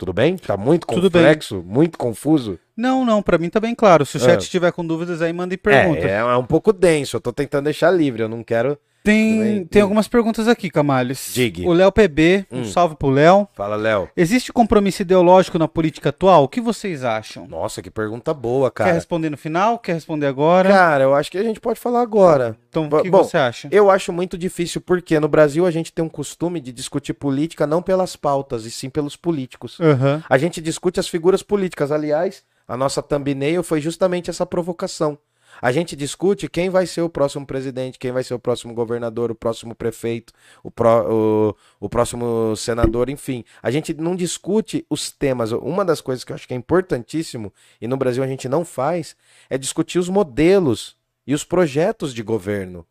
Tudo bem? Tá muito Tudo complexo, muito confuso? Não, não, para mim tá bem claro. Se o chat É. tiver com dúvidas aí, manda e pergunta. É, é um pouco denso, eu tô tentando deixar livre, eu não quero. Tem, Também- tem algumas perguntas aqui, Camales. Digue. O Léo PB, um Hum. salve pro Léo. Fala, Léo. Existe compromisso ideológico na política atual? O que vocês acham? Nossa, que pergunta boa, Quer cara. responder no final? Quer responder agora? Cara, eu acho que a gente pode falar agora. então, o que bom, você acha? Eu acho muito difícil porque no Brasil a gente tem um costume de discutir política não pelas pautas, e sim pelos políticos. Aham. A gente discute as figuras políticas. Aliás, a nossa thumbnail foi justamente essa provocação. A gente discute quem vai ser o próximo presidente, quem vai ser o próximo governador, o próximo prefeito, o, pró- o- o próximo senador, enfim. A gente não discute os temas. Uma das coisas que eu acho que é importantíssimo, e no Brasil a gente não faz, é discutir os modelos e os projetos de governo.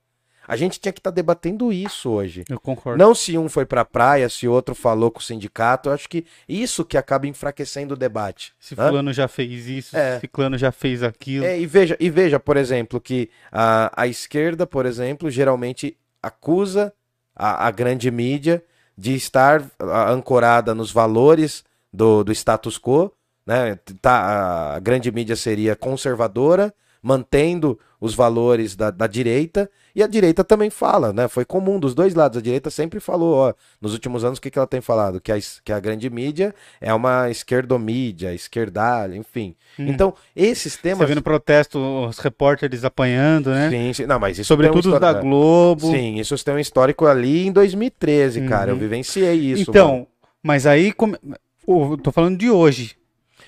A gente tinha que estar debatendo isso hoje. Eu concordo. Não se um foi pra praia, se outro falou com o sindicato. Eu acho que isso que acaba enfraquecendo o debate. Se né? fulano já fez isso, É. se ciclano já fez aquilo. É, e, veja, e veja, por exemplo, que a, a esquerda, por exemplo, geralmente acusa a, a grande mídia de estar ancorada nos valores do, do status quo. Né? Tá, a grande mídia seria conservadora, mantendo os valores da, da direita, e a direita também fala, né? Foi comum dos dois lados. A direita sempre falou, ó, nos últimos anos, o que, que ela tem falado? Que a, que a grande mídia é uma esquerdomídia, esquerdalha, enfim. Hum. Então, esses Você temas. vê no protesto os repórteres apanhando, né? Sim, sim. Não, mas isso Sobretudo tem um da histórico- Globo. Sim, isso tem um histórico ali em 2013, cara. Eu Uhum. vivenciei isso. então, mano. mas aí, come... o- tô falando de hoje.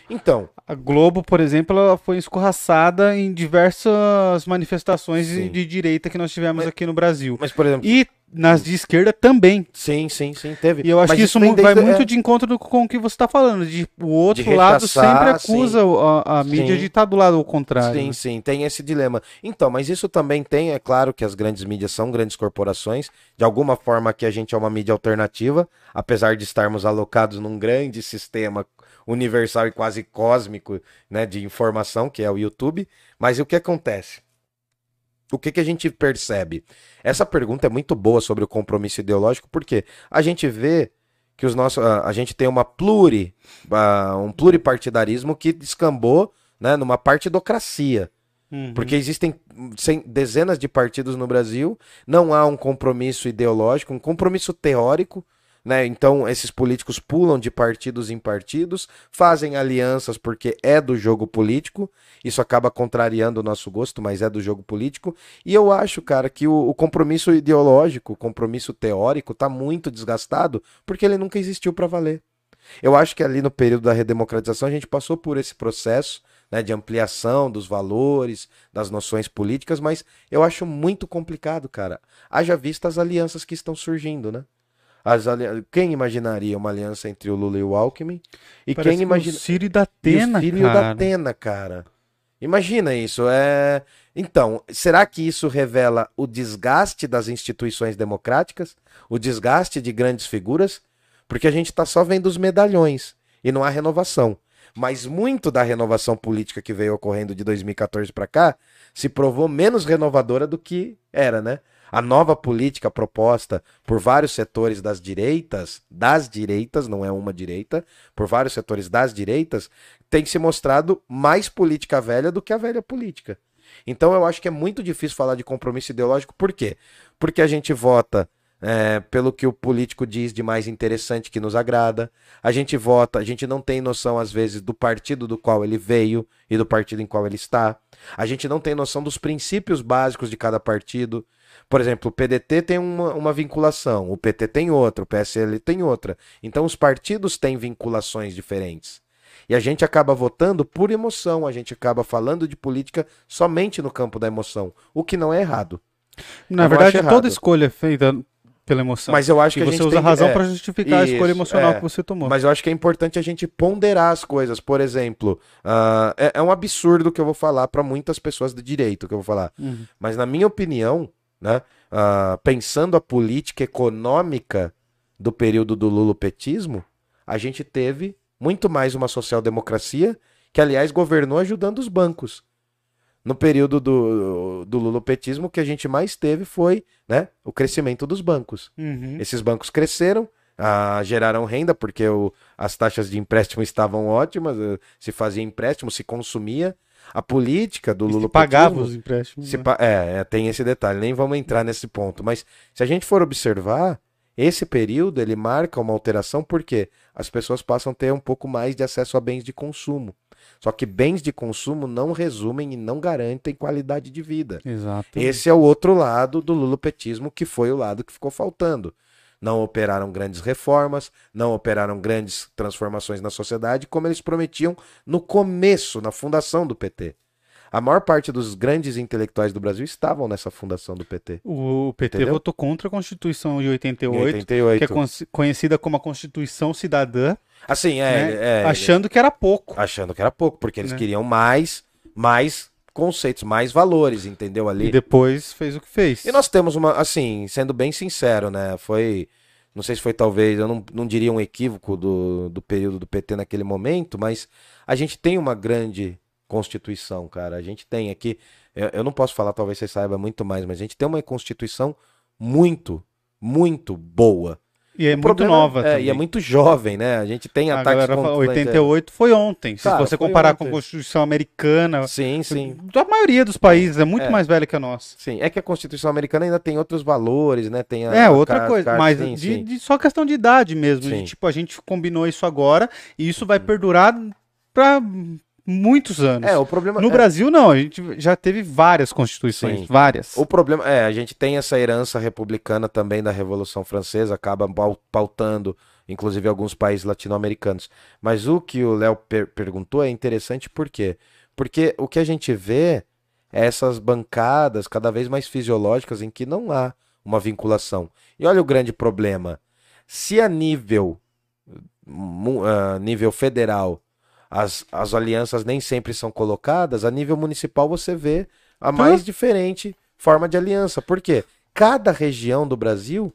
Então, A Globo, por exemplo, ela foi escorraçada em diversas manifestações de, Sim. de direita que nós tivemos aqui no Brasil. mas por exemplo. E nas de esquerda também. Sim, sim, sim, teve. E eu acho Mas que isso mu- vai desde- muito é, de encontro com o que você está falando. De, o outro De lado sempre acusa a, a mídia Sim. de estar do lado ao contrário. Sim, né? sim, tem esse dilema. Então, mas isso também tem, é claro que as grandes mídias são grandes corporações. De alguma forma aqui a gente é uma mídia alternativa, apesar de estarmos alocados num grande sistema universal e quase cósmico, né, de informação, que é o YouTube. Mas o que acontece? O que, que a gente percebe? Essa pergunta é muito boa sobre o compromisso ideológico, porque a gente vê que os nossos, a, a gente tem uma pluri, um pluripartidarismo que descambou né, numa partidocracia. Uhum. Porque existem dezenas de partidos no Brasil, não há um compromisso ideológico, um compromisso teórico. Né? Então, esses políticos pulam de partidos em partidos, fazem alianças porque é do jogo político. Isso acaba contrariando o nosso gosto, mas é do jogo político. E eu acho, cara, que o, o compromisso ideológico, o compromisso teórico, está muito desgastado porque ele nunca existiu para valer. Eu acho que ali no período da redemocratização a gente passou por esse processo né, de ampliação dos valores, das noções políticas, mas eu acho muito complicado, cara. Haja vista as alianças que estão surgindo, né? As. Quem imaginaria uma aliança entre o Lula e o Alckmin? E Parece quem que imagina. O Ciro e da E Atena, o filho cara. da Atena, cara. Imagina isso. É... Então, será que isso revela o desgaste das instituições democráticas? O desgaste de grandes figuras? Porque a gente está só vendo os medalhões e não há renovação. Mas muito da renovação política que veio ocorrendo de 2014 para cá se provou menos renovadora do que era, né? A nova política proposta por vários setores das direitas, das direitas, não é uma direita, por vários setores das direitas, tem se mostrado mais política velha do que a velha política. Então eu acho que é muito difícil falar de compromisso ideológico, por quê? Porque a gente vota é, pelo que o político diz de mais interessante que nos agrada. A gente vota, a gente não tem noção, às vezes, do partido do qual ele veio e do partido em qual ele está. A gente não tem noção dos princípios básicos de cada partido. Por exemplo, o PDT tem uma, uma vinculação, o PT tem outra, o PSL tem outra. Então, os partidos têm vinculações diferentes. E a gente acaba votando por emoção, a gente acaba falando de política somente no campo da emoção, o que não é errado. Na verdade, toda escolha é feita pela emoção. Mas eu acho que e a você usa tem razão é, para justificar isso, a escolha emocional é. que você tomou. Mas eu acho que é importante a gente ponderar as coisas. Por exemplo, ah, é, é um absurdo o que eu vou falar para muitas pessoas de direito, que eu vou falar. Uhum. Mas na minha opinião, né, ah, pensando a política econômica do período do lulopetismo, a gente teve muito mais uma social-democracia que, aliás, governou ajudando os bancos. No período do, do lulopetismo, o que a gente mais teve foi né, o crescimento dos bancos. Uhum. Esses bancos cresceram, ah, geraram renda, porque o- as taxas de empréstimo estavam ótimas, eh, se fazia empréstimo, se consumia. A política do E se pagava os empréstimos. Se né? é, é, tem esse detalhe, nem vamos entrar nesse ponto. Mas se a gente for observar, esse período ele marca uma alteração porque as pessoas passam a ter um pouco mais de acesso a bens de consumo. Só que bens de consumo não resumem e não garantem qualidade de vida. Exato. Esse é o outro lado do lulopetismo, que foi o lado que ficou faltando. Não operaram grandes reformas, não operaram grandes transformações na sociedade, como eles prometiam no começo, na fundação do PT. A maior parte dos grandes intelectuais do Brasil estavam nessa fundação do PT. O PT Entendeu? votou contra a Constituição de 88, Em 88. que é con- conhecida como a Constituição Cidadã, Assim, é, né? ele- é, achando que era pouco. achando que era pouco, porque eles Né? queriam mais, mais conceitos, mais valores, entendeu ali? E depois fez o que fez. E nós temos uma, assim, sendo bem sincero, né? Foi, não sei se foi talvez, eu não, não diria um equívoco do, do período do PT naquele momento, mas a gente tem uma grande Constituição, cara. A gente tem aqui, eu, eu não posso falar, talvez você saiba muito mais, mas a gente tem uma Constituição muito, muito boa. E é O muito problema nova é, também. E é muito jovem, né? A gente tem A ataques galera contra- 88 foi ontem. Se Cara, você comparar com a ontem. Constituição americana, Sim, sim. a maioria dos países é muito É. mais velha que a nossa. Sim, é que a Constituição americana ainda tem outros valores, né? Tem a, É, outra car- coisa, car- mas sim, de, sim. de só questão de idade mesmo. de, tipo, a gente combinou isso agora e isso vai perdurar pra muitos anos. É, o problema No é- Brasil, não, a gente já teve várias constituições, Sim. várias. O problema é, a gente tem essa herança republicana também da Revolução Francesa, acaba pau- pautando, inclusive, alguns países latino-americanos. Mas o que o Léo per- perguntou é interessante por quê? Porque o que a gente vê é essas bancadas cada vez mais fisiológicas em que não há uma vinculação. E olha o grande problema. Se a nível, ah, nível federal as, as alianças nem sempre são colocadas, a nível municipal você vê a mais diferente forma de aliança. Por quê? Cada região do Brasil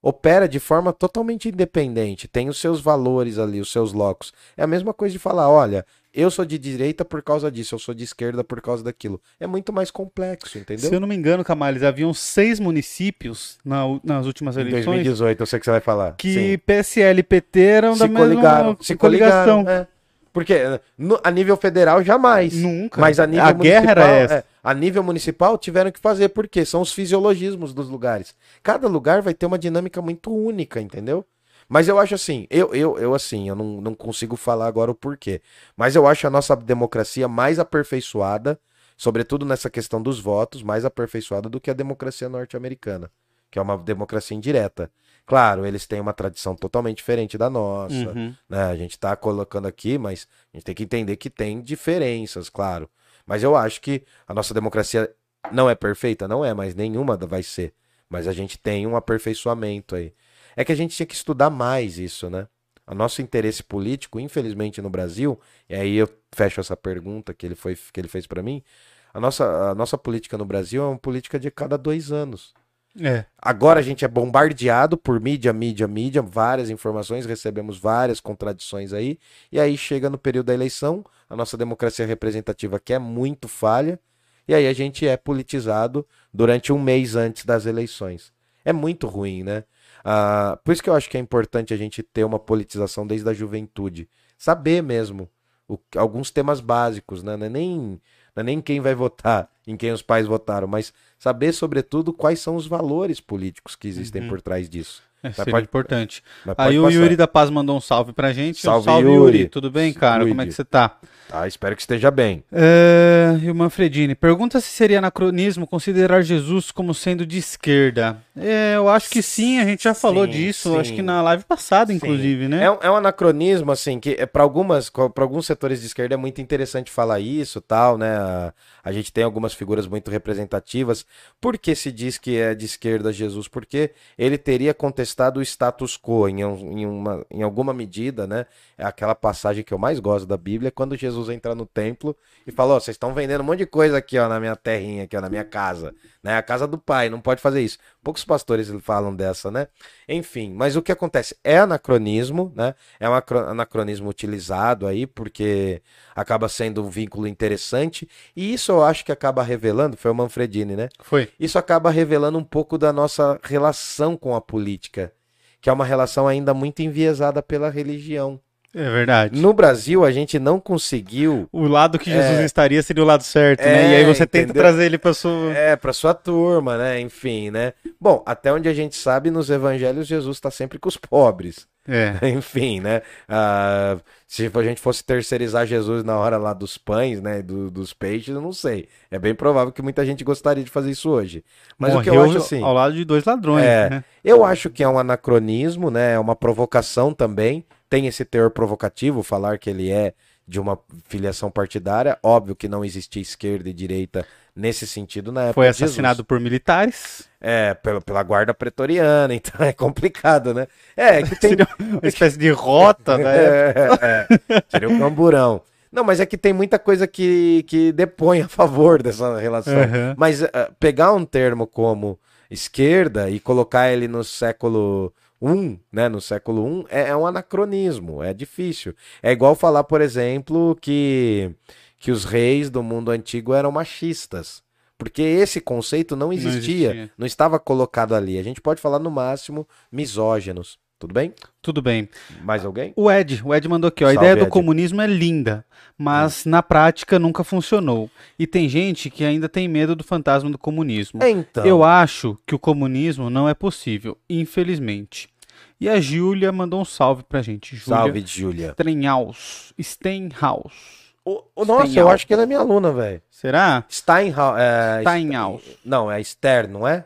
opera de forma totalmente independente, tem os seus valores ali, os seus locos. É a mesma coisa de falar, olha, eu sou de direita por causa disso, eu sou de esquerda por causa daquilo. É muito mais complexo, entendeu? Se eu não me engano, Camales, haviam seis municípios na nas últimas Em eleições 2018, eu sei que você vai falar. que Sim. PSL e PT eram da se mesma coligaram, se coligação. coligaram. é. Porque no- a nível federal jamais. Nunca. Mas a nível A guerra era municipal, essa. é, a nível municipal tiveram que fazer, porque são os fisiologismos dos lugares. Cada lugar vai ter uma dinâmica muito única, entendeu? Mas eu acho assim, eu, eu, eu assim, eu não, não consigo falar agora o porquê. Mas eu acho a nossa democracia mais aperfeiçoada, sobretudo nessa questão dos votos, mais aperfeiçoada do que a democracia norte-americana, que é uma democracia indireta. Claro, eles têm uma tradição totalmente diferente da nossa Uhum. né? A gente tá colocando aqui, mas a gente tem que entender que tem diferenças, claro. Mas eu acho que a nossa democracia não é perfeita, não é, mas nenhuma vai ser. Mas a gente tem um aperfeiçoamento aí. É que a gente tinha que estudar mais isso, né? O nosso interesse político, infelizmente no Brasil, e aí eu fecho essa pergunta que ele, foi, que ele fez para mim. A nossa, a nossa política no Brasil é uma política de cada dois anos. É. Agora a gente é bombardeado por mídia, mídia, mídia, várias informações, recebemos várias contradições aí, e aí chega no período da eleição, a nossa democracia representativa que é muito falha, E aí a gente é politizado durante um mês antes das eleições. É muito ruim, né? Ah, por isso que eu acho que é importante a gente ter uma politização desde a juventude. Saber mesmo o- alguns temas básicos, né? Não é, nem, não é nem quem vai votar, em quem os pais votaram, mas saber, sobretudo, quais são os valores políticos que existem Uhum. por trás disso. É, seria pode- importante. Pode Aí o passar. Yuri da Paz mandou um salve pra gente. Um Salve, Yuri. Yuri. Tudo bem, cara? Como é que você tá? Tá, espero que esteja bem. É, e o Manfredini pergunta se seria anacronismo considerar Jesus como sendo de esquerda. É, eu acho que sim, a gente já falou Sim, disso, sim. acho que na live passada, Sim. inclusive, né? É um, é um anacronismo, assim, que para algumas, para alguns setores de esquerda é muito interessante falar isso, tal, né? A, a gente tem algumas figuras muito representativas. Por que se diz que é de esquerda Jesus? Porque ele teria contestado o status quo em, em uma, em alguma medida, né? É aquela passagem que eu mais gosto da Bíblia, é quando Jesus entra no templo e fala, ó, vocês estão vendendo um monte de coisa aqui, ó, na minha terrinha, aqui, ó, na minha casa, né? A casa do pai, não pode fazer isso. Poucos pastores falam dessa, né? Enfim, mas o que acontece? É anacronismo, né? É um acro- anacronismo utilizado aí, porque acaba sendo um vínculo interessante, e isso eu acho que acaba revelando, foi o Manfredini, né? Foi. Isso acaba revelando um pouco da nossa relação com a política, que é uma relação ainda muito enviesada pela religião. É verdade. No Brasil, a gente não conseguiu O lado que Jesus É. estaria seria o lado certo, né? É, E aí você tenta entendeu? trazer ele pra sua. É, pra sua turma, né? Enfim, né? Bom, até onde a gente sabe, nos evangelhos, Jesus tá sempre com os pobres. É. Enfim, né? Ah, se a gente fosse terceirizar Jesus na hora lá dos pães, né? do- dos peixes, eu não sei. É bem provável que muita gente gostaria de fazer isso hoje. Mas o que eu Morreu acho assim. ao lado de dois ladrões, É. né? Eu acho que é um anacronismo, né? É uma provocação também. Tem esse teor provocativo, falar que ele é de uma filiação partidária. Óbvio que não existia esquerda e direita nesse sentido na época Foi assassinado por militares. É, pela, pela guarda pretoriana, então é complicado, né? É, que tem. Seria uma espécie de rota, né? É, é, seria um camburão. Não, mas é que tem muita coisa que, que depõe a favor dessa relação. Aham. Mas eh, pegar um termo como esquerda e colocar ele no século I, né, no século I, é, é um anacronismo, é difícil. É igual falar, por exemplo, que, que os reis do mundo antigo eram machistas. Porque esse conceito não existia, não, existia. estava colocado ali. A gente pode falar no máximo misóginos. Tudo bem? Tudo bem. Mais alguém? O Ed, o Ed mandou aqui, ó. A Salve, ideia do Ed. comunismo é linda, mas na prática nunca funcionou. E tem gente que ainda tem medo do fantasma do comunismo. Então, Eu acho que o comunismo não é possível, infelizmente. E a Júlia mandou um salve pra gente. Júlia salve, Júlia. Steinhaus. Steinhaus. O- o- Nossa, eu acho que ela é minha aluna, velho. Será? Steinhaus. É, Steinhaus. Não, é Stern, não é?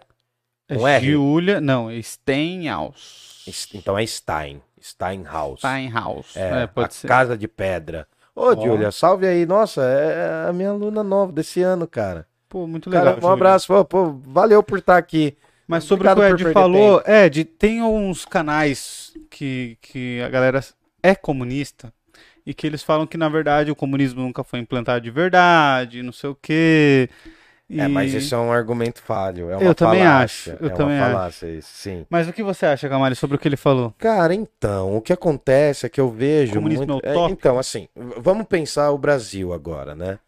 Com É? Júlia, não, Steinhaus. Então é Stein. Steinhaus. Steinhaus. É, É, pode a ser. Casa de Pedra. Ô, Júlia, salve aí. Nossa, é a minha aluna nova desse ano, cara. Pô, muito legal. Cara, um abraço. Pô, pô, valeu por estar aqui. Mas sobre Obrigado o que o Ed falou, Ed, tem uns canais que, que a galera é comunista e que eles falam que, na verdade, o comunismo nunca foi implantado de verdade, não sei o quê. É, mas E- isso é um argumento falho. É uma Eu também falácia. acho, eu é também uma acho. falácia isso, sim. Mas o que você acha, Camari, sobre o que ele falou? Cara, então, o que acontece é que eu vejo Comunismo muito... é é, utópico. então, assim, vamos pensar o Brasil agora, né?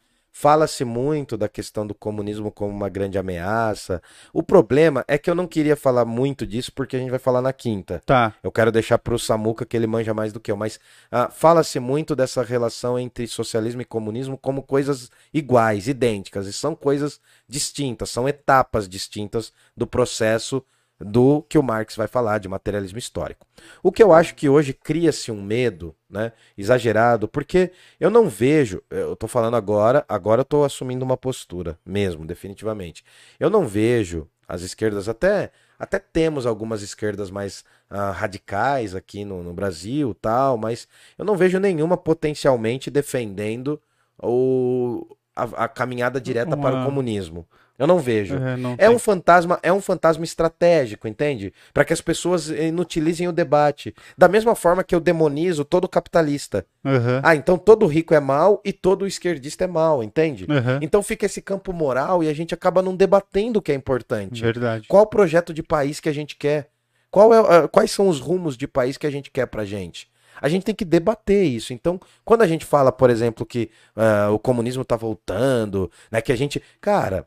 Fala-se muito da questão do comunismo como uma grande ameaça. O problema é que eu não queria falar muito disso porque a gente vai falar na quinta. Tá. Eu quero deixar para o Samuca que ele manja mais do que eu, mas ah, fala-se muito dessa relação entre socialismo e comunismo como coisas iguais, idênticas, e são coisas distintas, são etapas distintas do processo do que o Marx vai falar de materialismo histórico. O que eu acho que hoje cria-se um medo, né, exagerado, porque eu não vejo, eu tô falando agora, agora eu tô assumindo uma postura mesmo, definitivamente. Eu não vejo as esquerdas até até temos algumas esquerdas mais ah, radicais aqui no, no Brasil, tal, mas eu não vejo nenhuma potencialmente defendendo o, a, a caminhada direta para o Uma- comunismo. Eu não vejo. É, não É um fantasma, é um fantasma estratégico, entende? Para que as pessoas inutilizem o debate. Da mesma forma que eu demonizo todo capitalista. Aham, Ah, então todo rico é mal e todo esquerdista é mal, entende? aham, Então fica esse campo moral e a gente acaba não debatendo o que é importante. Verdade. Qual o projeto de país que a gente quer? Qual é, ah, quais são os rumos de país que a gente quer pra gente? A gente tem que debater isso. Então, quando a gente fala, por exemplo, que uh, o comunismo tá voltando, né? Que a gente. Cara,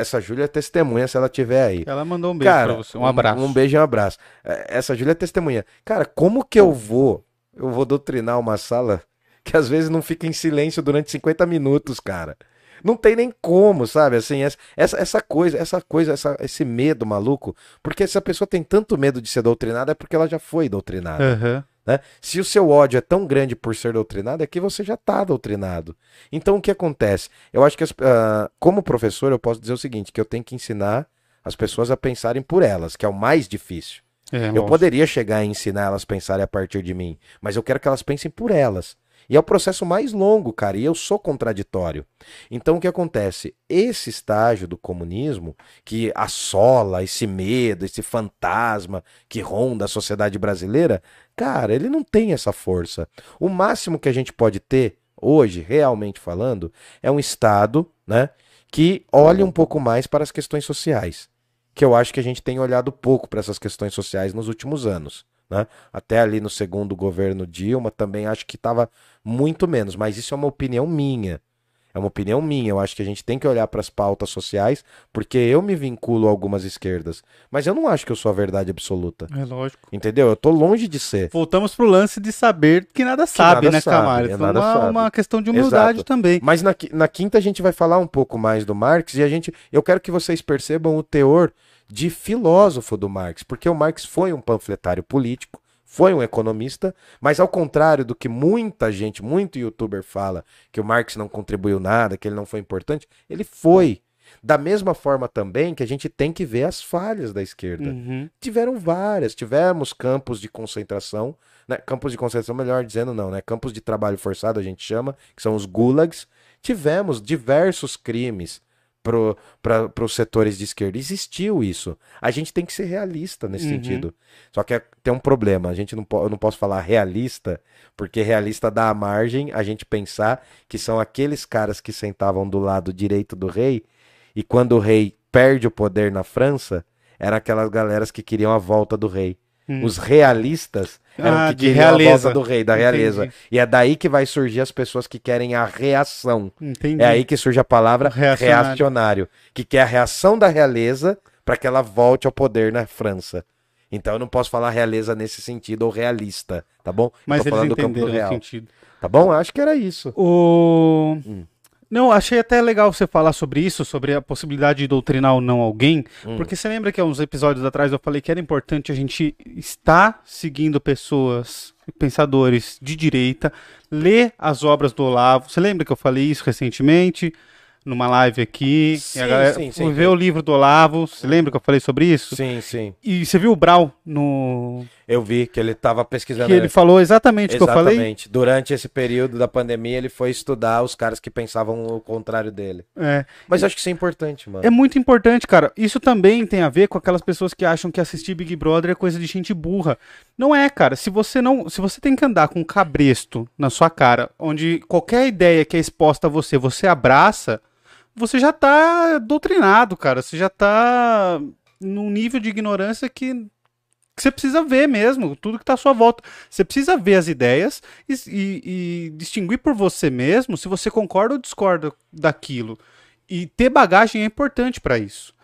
essa Júlia é testemunha se ela tiver aí. Ela mandou um beijo Cara, pra você. Um abraço. Um, um beijo e um abraço. É, Essa Júlia é testemunha. Cara, como que eu vou? Eu vou doutrinar uma sala que às vezes não fica em silêncio durante 50 minutos, cara. Não tem nem como, sabe? Assim, essa, essa, coisa, essa coisa, essa, esse medo maluco. Porque se a pessoa tem tanto medo de ser doutrinada, é porque ela já foi doutrinada. Aham. Né? Se o seu ódio é tão grande por ser doutrinado, é que você já está doutrinado. Então o que acontece? Eu acho que, as- ah, como professor, eu posso dizer o seguinte: que eu tenho que ensinar as pessoas a pensarem por elas, que é o mais difícil. É, Eu lógico. poderia chegar e ensinar elas a pensarem a partir de mim, mas eu quero que elas pensem por elas. E é o processo mais longo, cara, e eu sou contraditório. Então o que acontece? Esse estágio do comunismo que assola esse medo, esse fantasma que ronda a sociedade brasileira, cara, ele não tem essa força. O máximo que a gente pode ter hoje, realmente falando, é um estado, né, que olhe um pouco mais para as questões sociais que eu acho que a gente tem olhado pouco para essas questões sociais nos últimos anos. Né? Até ali no segundo governo Dilma também acho que estava muito menos, mas isso é uma opinião minha. É uma opinião minha. Eu acho que a gente tem que olhar para as pautas sociais, porque eu me vinculo a algumas esquerdas. Mas eu não acho que eu sou a verdade absoluta. É lógico. Entendeu? Eu tô longe de ser. Voltamos pro lance de saber que nada sabe, nada né, sabe, Camargo? é, Foi nada uma, sabe. uma questão de humildade Exato. também. Mas na, na quinta a gente vai falar um pouco mais do Marx e a gente, eu quero que vocês percebam o teor de filósofo do Marx, porque o Marx foi um panfletário político, foi um economista, mas ao contrário do que muita gente, muito youtuber fala, que o Marx não contribuiu nada, que ele não foi importante, ele foi. Da mesma forma também que a gente tem que ver as falhas da esquerda Uhum. tiveram várias. Tivemos campos de concentração, né? Campos de concentração, melhor dizendo, não, né? Campos de trabalho forçado, a gente chama, que são os gulags. Tivemos diversos crimes para os setores de esquerda. Existiu isso. A gente tem que ser realista nesse Uhum. sentido. Só que é- tem um problema. A gente não, eu não posso falar realista, porque realista dá a margem a gente pensar que são aqueles caras que sentavam do lado direito do rei e quando o rei perde o poder na França, eram aquelas galeras que queriam a volta do rei. Hum. Os realistas eram Ah, que de realeza. do rei, da realeza. Entendi. E é daí que vai surgir as pessoas que querem a reação. Entendi. É aí que surge a palavra reacionário. reacionário, que quer a reação da realeza para que ela volte ao poder na França. Então eu não posso falar realeza nesse sentido ou realista, tá bom? Eu Mas tô eles falando do campo do real. sentido. Tá bom? Acho que era isso. O... Hum. Não, achei até legal você falar sobre isso, sobre a possibilidade de doutrinar ou não alguém, Hum. porque você lembra que há uns episódios atrás eu falei que era importante a gente estar seguindo pessoas, pensadores de direita, ler as obras do Olavo. Você lembra que eu falei isso recentemente? Numa live aqui, Sim, a galera sim, sim. ver o livro do Olavo. Você lembra que eu falei sobre isso? Sim, sim. E você viu o Brau no. Eu vi que ele estava pesquisando. Que ele falou exatamente o que eu falei? Exatamente. Durante esse período da pandemia, ele foi estudar os caras que pensavam o contrário dele. É. Mas eu acho que isso é importante, mano. É muito importante, cara. Isso também tem a ver com aquelas pessoas que acham que assistir Big Brother é coisa de gente burra. Não é, cara. Se você não, se você tem que andar com um cabresto na sua cara, onde qualquer ideia que é exposta a você, você abraça, você já tá doutrinado, cara. Você já tá num nível de ignorância que que você precisa ver mesmo, tudo que tá à sua volta. Você precisa ver as ideias e, e- e distinguir por você mesmo se você concorda ou discorda daquilo. E ter bagagem é importante para isso.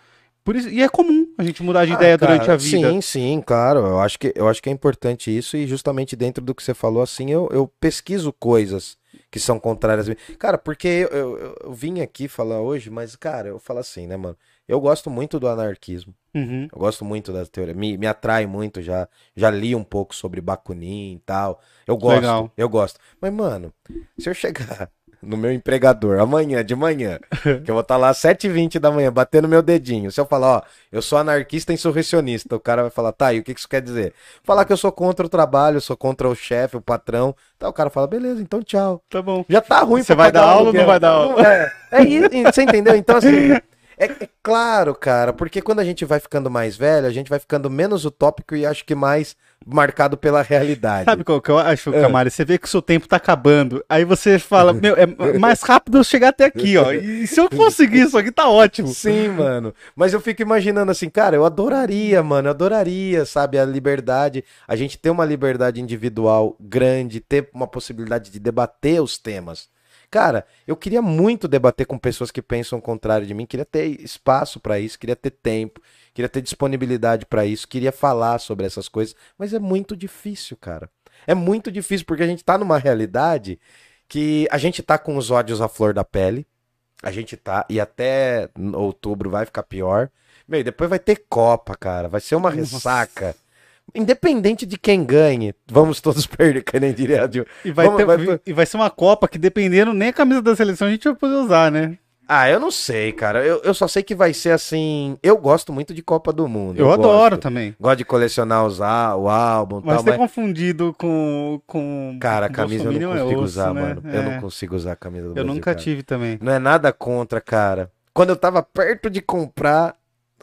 Por isso. E é comum a gente mudar de Ah, ideia cara, durante a vida. Sim, sim, claro. Eu acho que, eu acho que é importante isso e justamente dentro do que você falou, assim, eu, eu pesquiso coisas que são contrárias. Cara, porque eu, eu- eu vim aqui falar hoje, mas, cara, eu falo assim, né, mano? Eu gosto muito do anarquismo. Uhum. Eu gosto muito da teoria. Me, me atrai muito, já, já li um pouco sobre Bakunin e tal. Eu gosto, Legal. eu gosto. Mas, mano, se eu chegar no meu empregador amanhã, de manhã, que eu vou estar lá às 7h20 da manhã, batendo meu dedinho, se eu falar, ó, eu sou anarquista insurrecionista, o cara vai falar, tá, e o que que isso quer dizer? Falar que eu sou contra o trabalho, sou contra o chefe, o patrão. Tá, o cara fala, beleza, então tchau. Tá bom. Já tá ruim Você vai dar aula ou não vai dar aula? É, é isso, você entendeu? Então, assim, É, é claro, cara, porque quando a gente vai ficando mais velho, a gente vai ficando menos utópico e acho que mais marcado pela realidade. Sabe qual que eu acho, É. Camara? Você vê que o seu tempo tá acabando. Aí você fala, meu, é mais rápido eu chegar até aqui, ó. E se eu conseguir isso aqui, tá ótimo. Sim, mano. Mas eu fico imaginando assim, cara, eu adoraria, mano, eu adoraria, sabe, a liberdade, a gente ter uma liberdade individual grande, ter uma possibilidade de debater os temas. Cara, eu queria muito debater com pessoas que pensam o contrário de mim, queria ter espaço pra isso, queria ter tempo, queria ter disponibilidade pra isso, queria falar sobre essas coisas, mas é muito difícil, cara. É muito difícil porque a gente tá numa realidade que a gente tá com os ódios à flor da pele. A gente tá, e até outubro vai ficar pior. Meu, e depois vai ter Copa, cara. Vai ser uma Nossa. ressaca. Independente de quem ganhe, vamos todos perder, que nem diria. Dilma. E vai, Vamos- ter- vai- e vai ser uma Copa que, dependendo, nem a camisa da seleção a gente vai poder usar, né? Ah, eu não sei, cara. Eu, eu só sei que vai ser assim. Eu gosto muito de Copa do Mundo. Eu, adoro gosto. também. Gosto de colecionar á- o álbum e Mas tal, ter mas. confundido com. com Cara, a camisa eu não é consigo osso, usar, né? mano. Eu É. não consigo usar a camisa do Eu Brasil, nunca cara. tive também. Não é nada contra, cara. Quando eu tava perto de comprar,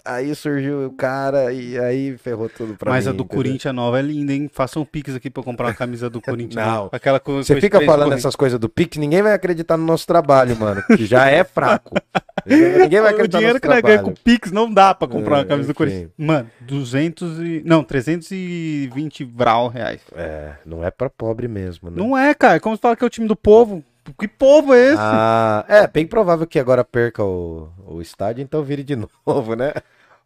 aí surgiu o cara e aí ferrou tudo pra Mas mim. a do entendeu? Corinthians nova é linda, hein? Façam um pix aqui pra eu comprar uma camisa do Corinthians. Não. nova. Aquela co- Você com fica falando essas coisas do Pix, ninguém vai acreditar no nosso trabalho, mano. Que já é fraco. ninguém vai O acreditar no dinheiro nosso que nós ganhamos trabalho. com Pix não dá pra comprar uma É, camisa do enfim. Corinthians. Mano, 200 e... Não, 320 vral reais. É, não é pra pobre mesmo, né? Não é, cara. É como se fala que é o time do povo. Que povo é esse? Ah, é, bem provável que agora perca o, o estádio, então vire de novo, né?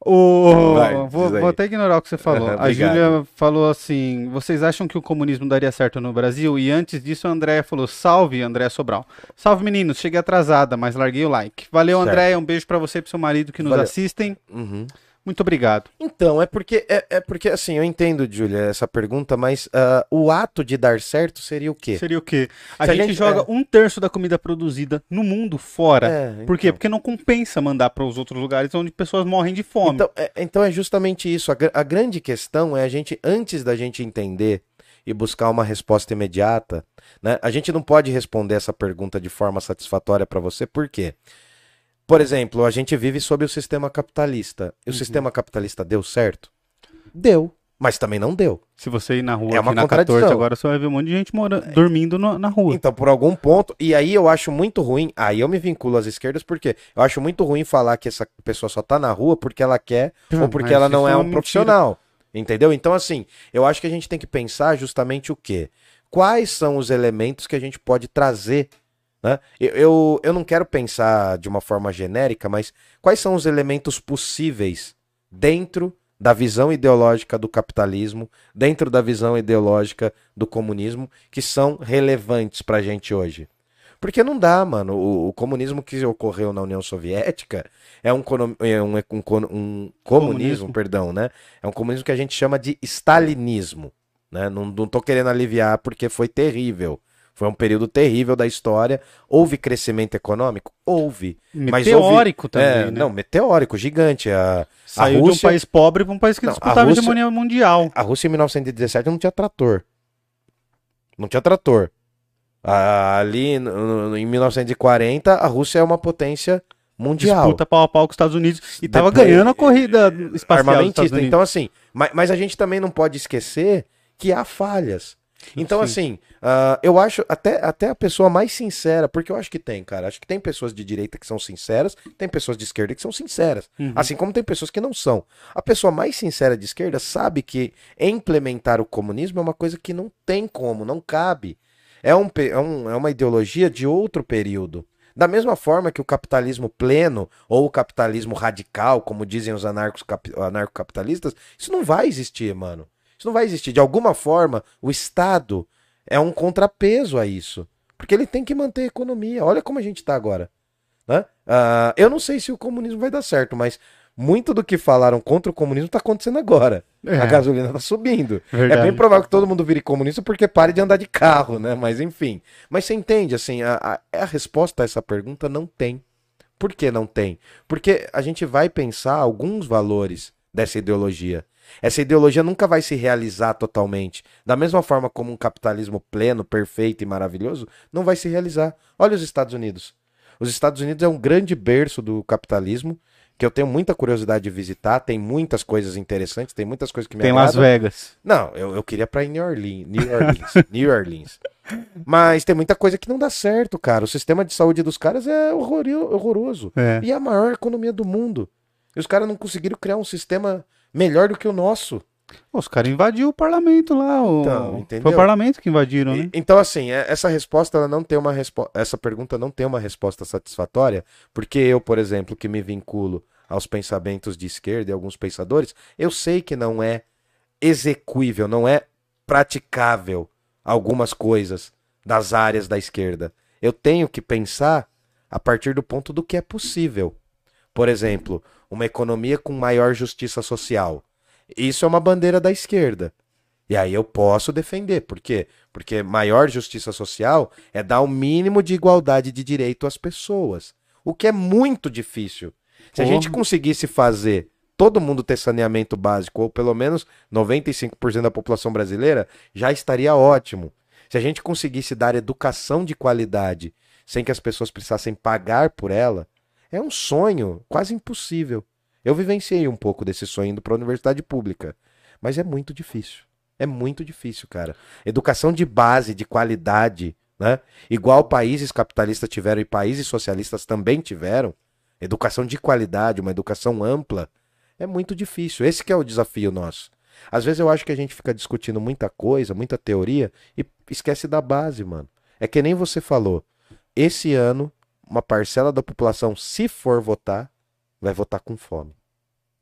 O... Vai, vou, vou até ignorar o que você falou. A. Júlia falou assim: vocês acham que o comunismo daria certo no Brasil? E antes disso, a Andréia falou: salve, Andréia Sobral. Salve, meninos. Cheguei atrasada, mas larguei o like. Valeu. Andréia. Um beijo pra você e pro seu marido que nos Valeu. assistem. Uhum. Muito obrigado. Então, é porque, é, é porque assim, eu entendo, Júlia, essa pergunta, mas ah, o ato de dar certo seria o quê? Seria o quê? A Se a gente, gente- joga é. um terço da comida produzida no mundo fora. É, Por quê? então. Porque não compensa mandar para os outros lugares onde pessoas morrem de fome. Então é, então é justamente isso. A, a grande questão é a gente, antes da gente entender e buscar uma resposta imediata, né? A gente não pode responder essa pergunta de forma satisfatória para você, por quê? Por exemplo, a gente vive sob o sistema capitalista. E o Uhum. sistema capitalista deu certo? Deu. Mas também não deu. Se você ir na rua É uma aqui na contradição. 14 agora, você vai ver um monte de gente mora, dormindo no- na rua. Então, por algum ponto, e aí eu acho muito ruim, aí eu me vinculo às esquerdas, porque eu acho muito ruim falar que essa pessoa só tá na rua porque ela quer ou porque ela não é é um mentira. profissional. Entendeu? Então, assim, eu acho que a gente tem que pensar justamente o quê? Quais são os elementos que a gente pode trazer? Né? Eu, eu, eu não quero pensar de uma forma genérica, mas quais são os elementos possíveis dentro da visão ideológica do capitalismo, dentro da visão ideológica do comunismo, que são relevantes pra gente hoje? Porque não dá, mano. O, o comunismo que ocorreu na União Soviética é um, é um, um um comunismo, Comunismo. perdão, né? É um comunismo que a gente chama de stalinismo. Né? Não, não tô querendo aliviar porque foi terrível. Foi um período terrível da história. Houve crescimento econômico? Houve. Mas Meteórico houve- também, é, né? Não, meteórico, gigante. A, Saiu de um Rússia- país pobre para um país que Não, a disputava a Rússia- hegemonia mundial. a Rússia em 1917 não tinha trator. Não tinha trator. Ali em 1940, a Rússia é uma potência mundial. Disputa pau a pau com os Estados Unidos. E tava Depois- ganhando a corrida espacial dos Estados armamentista. Então, assim, mas, mas a gente também não pode esquecer que há falhas. Então, Sim. assim, ah, eu acho até, até a pessoa mais sincera, porque eu acho que tem, cara. Acho que tem pessoas de direita que são sinceras, tem pessoas de esquerda que são sinceras. Uhum. Assim como tem pessoas que não são. A pessoa mais sincera de esquerda sabe que implementar o comunismo é uma coisa que não tem como, não cabe. É, um, é, um- é uma ideologia de outro período. Da mesma forma que o capitalismo pleno ou o capitalismo radical, como dizem os anarcocapitalistas, isso não vai existir, mano. Isso não vai existir. De alguma forma, o Estado é um contrapeso a isso. Porque ele tem que manter a economia. Olha como a gente tá agora. Né? Ah, eu não sei se o comunismo vai dar certo, mas muito do que falaram contra o comunismo tá acontecendo agora. É. A gasolina tá subindo. Verdade. É bem provável que todo mundo vire comunista porque pare de andar de carro, né? Mas enfim. Mas você entende, assim, a, a, a resposta a essa pergunta não tem. Por que não tem? Porque a gente vai pensar alguns valores dessa ideologia. Essa ideologia nunca vai se realizar totalmente. Da mesma forma como um capitalismo pleno, perfeito e maravilhoso, não vai se realizar. Olha os Estados Unidos. Os Estados Unidos é um grande berço do capitalismo. que eu tenho muita curiosidade de visitar, tem muitas coisas interessantes, tem muitas coisas que me Tem Las Vegas. Não, eu, eu queria em New Orleans, New Orleans, New Orleans. Mas tem muita coisa que não dá certo, cara. O sistema de saúde dos caras é horror- horroroso. É. E é a maior economia do mundo. E os caras não conseguiram criar um sistema melhor do que o nosso. Os caras invadiram o parlamento lá. O... Então? Foi o parlamento que invadiram, E- né? então, assim, é- essa resposta ela não tem uma respo... essa pergunta não tem uma resposta satisfatória, porque eu, por exemplo, que me vinculo aos pensamentos de esquerda e alguns pensadores, eu sei que não é execuível, não é praticável algumas coisas das áreas da esquerda. Eu tenho que pensar a partir do ponto do que é possível. Por exemplo, uma economia com maior justiça social. Isso é uma bandeira da esquerda. E aí eu posso defender. Por quê? Porque maior justiça social é dar o mínimo de igualdade de direito às pessoas. O que é muito difícil. Se a gente conseguisse fazer todo mundo ter saneamento básico, ou pelo menos 95% da população brasileira, já estaria ótimo. Se a gente conseguisse dar educação de qualidade sem que as pessoas precisassem pagar por ela, é um sonho quase impossível. Eu vivenciei um pouco desse sonho indo para a universidade pública, mas é muito difícil. É muito difícil, cara. Educação de base, de qualidade, né? Igual países capitalistas tiveram e países socialistas também tiveram, educação de qualidade, uma educação ampla, é muito difícil. Esse é o desafio nosso. Às vezes eu acho que a gente fica discutindo muita coisa, muita teoria e esquece da base, mano. É que nem você falou. Esse ano, uma parcela da população, se for votar, vai votar com fome.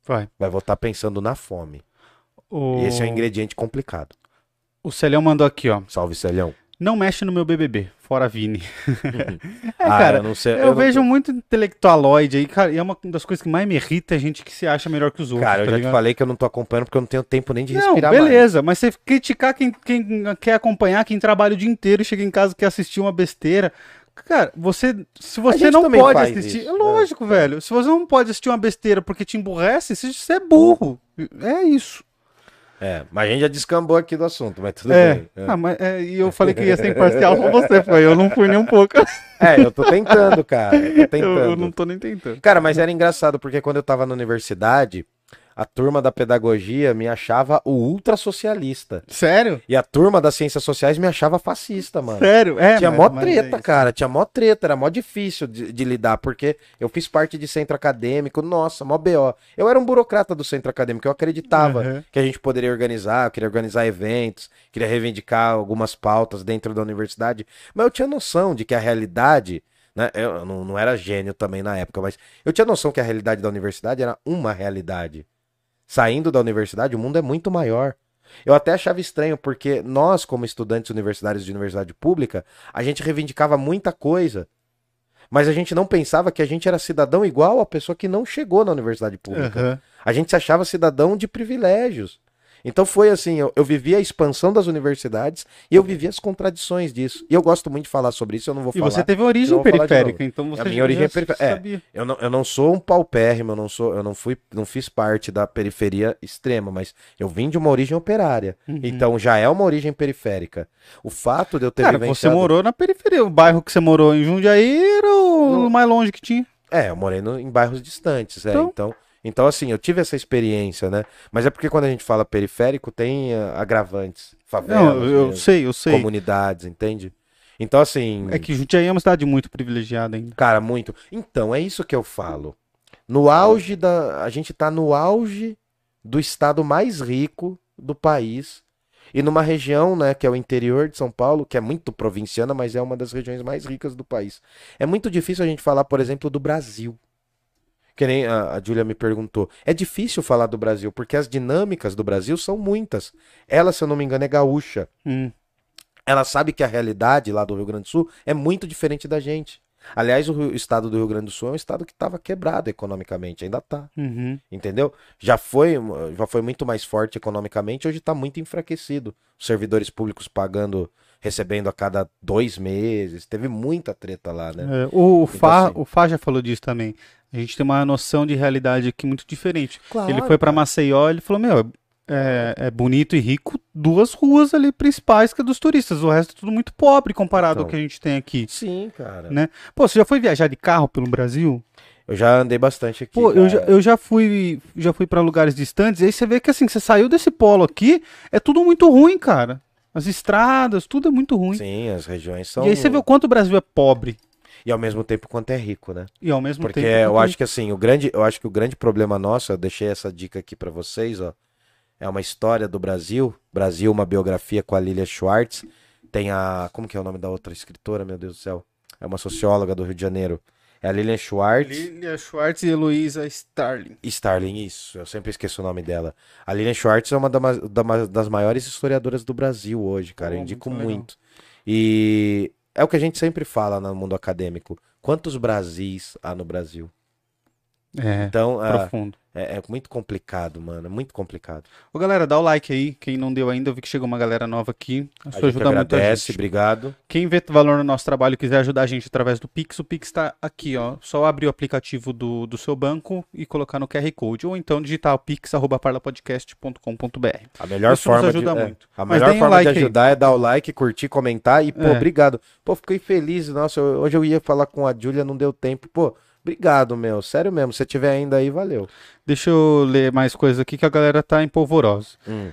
Vai. Vai votar pensando na fome. O... E esse é um ingrediente complicado. o Celhão mandou aqui, ó. Salve, Celhão. Não mexe no meu BBB, fora Vini. é, Ah, cara, eu não sei. eu, não- vejo muito intelectualoide aí, cara, e é uma das coisas que mais me irrita a gente que se acha melhor que os outros. Cara, eu tá já ligado? te falei que eu não tô acompanhando porque eu não tenho tempo nem de Não, respirar mais. beleza, mas você criticar quem, quem quer acompanhar, quem trabalha o dia inteiro e chega em casa e quer assistir uma besteira. Cara, você. Se você não pode assistir. isso, é né? lógico, velho. Se você não pode assistir uma besteira porque te emburrece, você- você é burro. É isso. É, mas a gente já descambou aqui do assunto, mas tudo É. bem. É. Ah, mas, é, e eu falei que ia ser imparcial com você, foi. Eu não fui nem um pouco. É, eu tô tentando, cara. Eu tô tentando. Eu, eu não tô nem tentando. Cara, mas era engraçado porque quando eu tava na universidade, a turma da pedagogia me achava o ultra socialista. Sério? E a turma das ciências sociais me achava fascista, mano. Sério? É, Tinha mas- mó é treta, isso. cara. Tinha mó treta, era mó difícil de, de lidar, porque eu fiz parte de centro acadêmico, nossa, mó BO. Eu era um burocrata do centro acadêmico, eu acreditava Uhum. que a gente poderia organizar, eu queria organizar eventos, queria reivindicar algumas pautas dentro da universidade, mas eu tinha noção de que a realidade, né, eu não, não era gênio também na época, mas eu tinha noção que a realidade da universidade era uma realidade. Saindo da universidade, o mundo é muito maior. Eu até achava estranho, porque nós, como estudantes universitários de universidade pública, a gente reivindicava muita coisa. Mas a gente não pensava que a gente era cidadão igual a pessoa que não chegou na universidade pública. Aham. A gente se achava cidadão de privilégios. Então foi assim, eu, eu vivi a expansão das universidades e eu vivi as contradições disso. E eu gosto muito de falar sobre isso, eu não vou E falar. você teve origem periférica, então você A minha origem é periférica. É. Eu não, eu não sou um paupérrimo, eu não sou, eu não fui, não fiz parte da periferia extrema, mas eu vim de uma origem operária. Uhum. Então já é uma origem periférica. O fato de eu ter Cara, você vivenciado... morou na periferia. O bairro que você morou em Jundiaí era o No- mais longe que tinha. É, eu morei no- em bairros distantes, é. Então. Então, então, assim, eu tive essa experiência, né? Mas é porque quando a gente fala periférico, tem ah, agravantes, favelas, Não, eu mesmo, sei, eu sei. comunidades, entende? Então, assim, É que Jundiaí é uma cidade muito privilegiada ainda. cara, muito. Então, é isso que eu falo. No auge da. A gente tá no auge do estado mais rico do país. E numa região, né, que é o interior de São Paulo, que é muito provinciana, mas é uma das regiões mais ricas do país. É muito difícil a gente falar, por exemplo, do Brasil. Que nem a, a Júlia me perguntou. É difícil falar do Brasil, porque as dinâmicas do Brasil são muitas. Ela, se eu não me engano, é gaúcha. Hum. Ela sabe que a realidade lá do Rio Grande do Sul é muito diferente da gente. Aliás, o, Rio- o estado do Rio Grande do Sul é um estado que estava quebrado economicamente, ainda tá, Uhum. entendeu? Já foi, já foi muito mais forte economicamente, hoje está muito enfraquecido. Os servidores públicos pagando, recebendo a cada dois meses, teve muita treta lá, né? É, o, Fá, assim- o Fá já falou disso também. A gente tem uma noção de realidade aqui muito diferente. Claro, ele foi pra Maceió ele falou: Meu, é, é bonito e rico duas ruas ali principais que é dos turistas. O resto é tudo muito pobre comparado ao Então. que a gente tem aqui. Sim, cara. Né? Pô, você já foi viajar de carro pelo Brasil? Eu já andei bastante aqui. Pô, eu já, eu já fui já fui para lugares distantes, e aí você vê que assim, você saiu desse polo aqui, é tudo muito ruim, cara. As estradas, tudo é muito ruim. Sim, as regiões são. E aí você vê o quanto o Brasil é pobre. E ao mesmo tempo quanto é rico, né? E ao mesmo Porque tempo. eu quanto- acho que assim, o grande, eu acho que o grande problema nosso, eu deixei essa dica aqui pra vocês, ó. É uma história do Brasil. Brasil, uma biografia com a Lilia Schwartz. Tem a, como que é o nome da outra escritora, meu Deus do céu? É uma socióloga do Rio de Janeiro. É a Lilian Schwartz. Lilia Schwartz e Heloísa Starling. Starling, isso, eu sempre esqueço o nome dela. A Lilian Schwartz é uma da ma- da ma- das maiores historiadoras do Brasil hoje, cara. eu Oh, indico muito muito. E é o que a gente sempre fala no mundo acadêmico. Quantos Brasis há no Brasil? É, Então, ah, profundo. é, é muito complicado, mano. É muito complicado. Ô, galera, dá o like aí. Quem não deu ainda, eu vi que chegou uma galera nova aqui. A Isso ajuda muito a agradece, gente. obrigado. Quem vê valor no nosso trabalho e quiser ajudar a gente através do Pix, o Pix tá aqui, ó. Só abrir o aplicativo do, do seu banco e colocar no QR Code. Ou então digitar o pix.parlapodcast.com.br. A melhor Isso nos forma ajuda de, é, muito. a Mas melhor forma de like aí. ajudar é dar o like, curtir, comentar e, pô, É. obrigado. Pô, fiquei feliz. Nossa, eu- hoje eu ia falar com a Júlia, não deu tempo. Pô, obrigado, meu. Sério mesmo. Se tiver ainda aí, valeu. Deixa eu ler mais coisas aqui que a galera tá empolvorosa. Hum.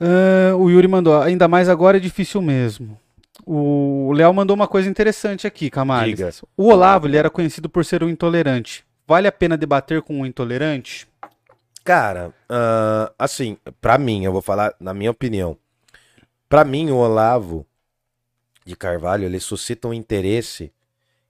Ah, o Yuri mandou, ainda mais agora é difícil mesmo. O Léo mandou uma coisa interessante aqui, Camales. O Olavo, ele era conhecido por ser um intolerante. Vale a pena debater com um intolerante? Cara, ah, assim, pra mim, eu vou falar na minha opinião. Pra mim, o Olavo de Carvalho, ele suscita um interesse